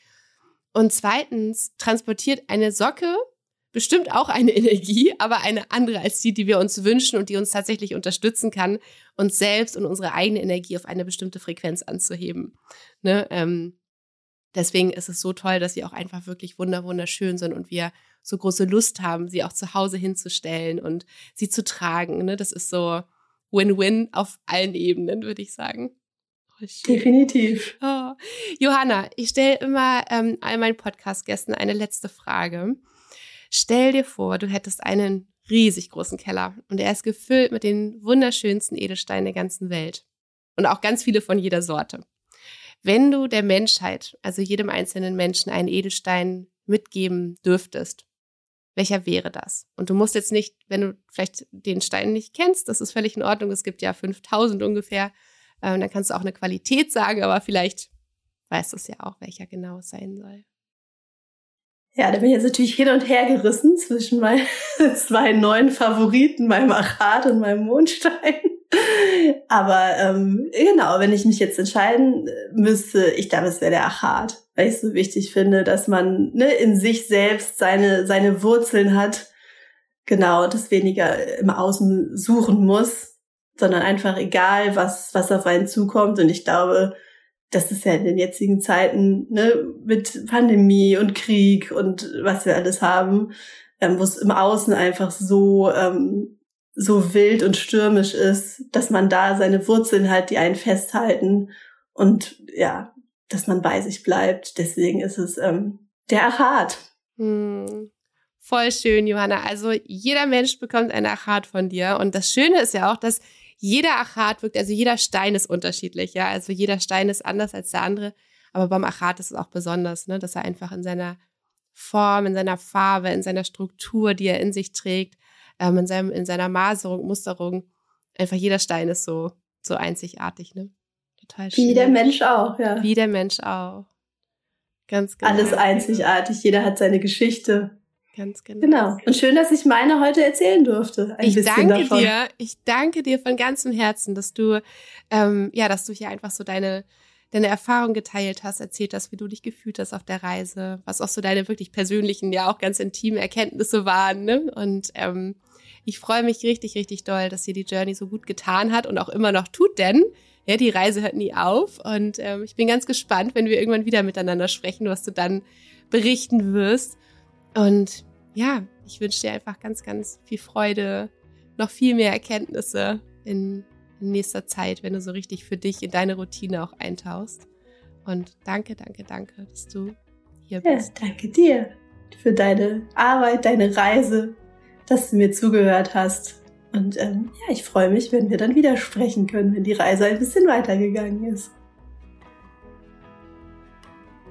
Und zweitens transportiert eine Socke bestimmt auch eine Energie, aber eine andere als die, die wir uns wünschen und die uns tatsächlich unterstützen kann, uns selbst und unsere eigene Energie auf eine bestimmte Frequenz anzuheben. Ne? Ähm, deswegen ist es so toll, dass sie auch einfach wirklich wunder wunderschön sind und wir so große Lust haben, sie auch zu Hause hinzustellen und sie zu tragen. Ne? Das ist so, Win-Win auf allen Ebenen, würde ich sagen. Oh, Definitiv. Oh. Johanna, ich stelle immer ähm, all meinen Podcast-Gästen eine letzte Frage. Stell dir vor, du hättest einen riesig großen Keller und er ist gefüllt mit den wunderschönsten Edelsteinen der ganzen Welt und auch ganz viele von jeder Sorte. Wenn du der Menschheit, also jedem einzelnen Menschen, einen Edelstein mitgeben dürftest, welcher wäre das? Und du musst jetzt nicht, wenn du vielleicht den Stein nicht kennst, das ist völlig in Ordnung. Es gibt ja 5000 ungefähr. Ähm, dann kannst du auch eine Qualität sagen, aber vielleicht weißt du es ja auch, welcher genau sein soll. Ja, da bin ich jetzt natürlich hin und her gerissen zwischen meinen zwei neuen Favoriten, meinem Achat und meinem Mondstein. Aber ähm, genau, wenn ich mich jetzt entscheiden müsste, ich glaube, es wäre der Achat, weil ich es so wichtig finde, dass man ne, in sich selbst seine, seine Wurzeln hat. Genau, das weniger im Außen suchen muss, sondern einfach egal, was, was auf einen zukommt. Und ich glaube, das ist ja in den jetzigen Zeiten ne, mit Pandemie und Krieg und was wir alles haben, ähm, wo es im Außen einfach so ähm, so wild und stürmisch ist, dass man da seine Wurzeln hat, die einen festhalten und ja, dass man bei sich bleibt. Deswegen ist es ähm, der Achat. Hm. Voll schön, Johanna. Also jeder Mensch bekommt ein Achat von dir. Und das Schöne ist ja auch, dass jeder Achat wirkt, also jeder Stein ist unterschiedlich, ja. Also jeder Stein ist anders als der andere. Aber beim Achat ist es auch besonders, ne, dass er einfach in seiner Form, in seiner Farbe, in seiner Struktur, die er in sich trägt, ähm, in, seinem, in seiner Maserung, Musterung, einfach jeder Stein ist so, so einzigartig, ne? Total schön. Wie der Mensch auch, ja. Wie der Mensch auch. Ganz genau. Alles einzigartig, jeder hat seine Geschichte. Ganz genau. Genau. Und schön, dass ich meine heute erzählen durfte. ich danke davon. dir. Ich danke dir von ganzem Herzen, dass du, ähm, ja, dass du hier einfach so deine, deine Erfahrung geteilt hast, erzählt hast, wie du dich gefühlt hast auf der Reise, was auch so deine wirklich persönlichen, ja auch ganz intimen Erkenntnisse waren. Ne? Und ähm, ich freue mich richtig, richtig doll, dass dir die Journey so gut getan hat und auch immer noch tut, denn ja, die Reise hört nie auf. Und ähm, ich bin ganz gespannt, wenn wir irgendwann wieder miteinander sprechen, was du dann berichten wirst. Und ja, ich wünsche dir einfach ganz, ganz viel Freude, noch viel mehr Erkenntnisse in, in nächster Zeit, wenn du so richtig für dich in deine Routine auch eintauchst. Und danke, danke, danke, dass du hier bist. Ja, danke dir für deine Arbeit, deine Reise, dass du mir zugehört hast. Und ähm, ja, ich freue mich, wenn wir dann wieder sprechen können, wenn die Reise ein bisschen weitergegangen ist.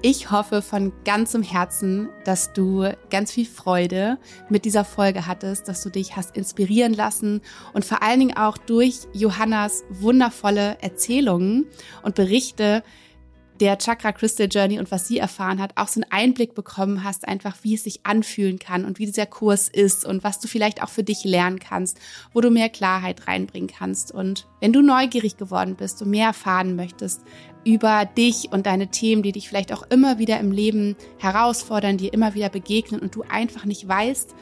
Ich hoffe von ganzem Herzen, dass du ganz viel Freude mit dieser Folge hattest, dass du dich hast inspirieren lassen und vor allen Dingen auch durch Johannas wundervolle Erzählungen und Berichte der Chakra Crystal Journey und was sie erfahren hat, auch so einen Einblick bekommen hast, einfach wie es sich anfühlen kann und wie dieser Kurs ist und was du vielleicht auch für dich lernen kannst, wo du mehr Klarheit reinbringen kannst. Und wenn du neugierig geworden bist und mehr erfahren möchtest über dich und deine Themen, die dich vielleicht auch immer wieder im Leben herausfordern, dir immer wieder begegnen und du einfach nicht weißt,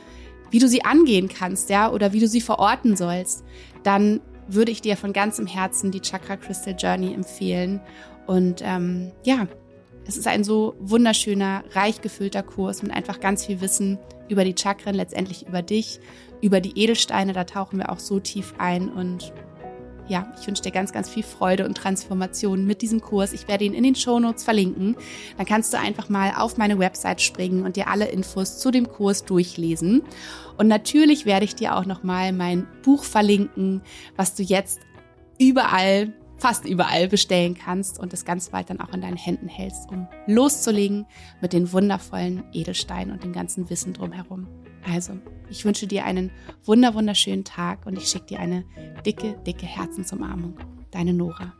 wie du sie angehen kannst, ja, oder wie du sie verorten sollst, dann würde ich dir von ganzem Herzen die Chakra Crystal Journey empfehlen. Und ähm, ja, es ist ein so wunderschöner, reich gefüllter Kurs mit einfach ganz viel Wissen über die Chakren, letztendlich über dich, über die Edelsteine. Da tauchen wir auch so tief ein. Und ja, ich wünsche dir ganz, ganz viel Freude und Transformation mit diesem Kurs. Ich werde ihn in den Show Notes verlinken. Dann kannst du einfach mal auf meine Website springen und dir alle Infos zu dem Kurs durchlesen. Und natürlich werde ich dir auch nochmal mein Buch verlinken, was du jetzt überall fast überall bestellen kannst und es ganz weit dann auch in deinen Händen hältst, um loszulegen mit den wundervollen Edelsteinen und dem ganzen Wissen drumherum. Also, ich wünsche dir einen wunder wunderschönen Tag und ich schicke dir eine dicke, dicke Herzensumarmung. Deine Nora.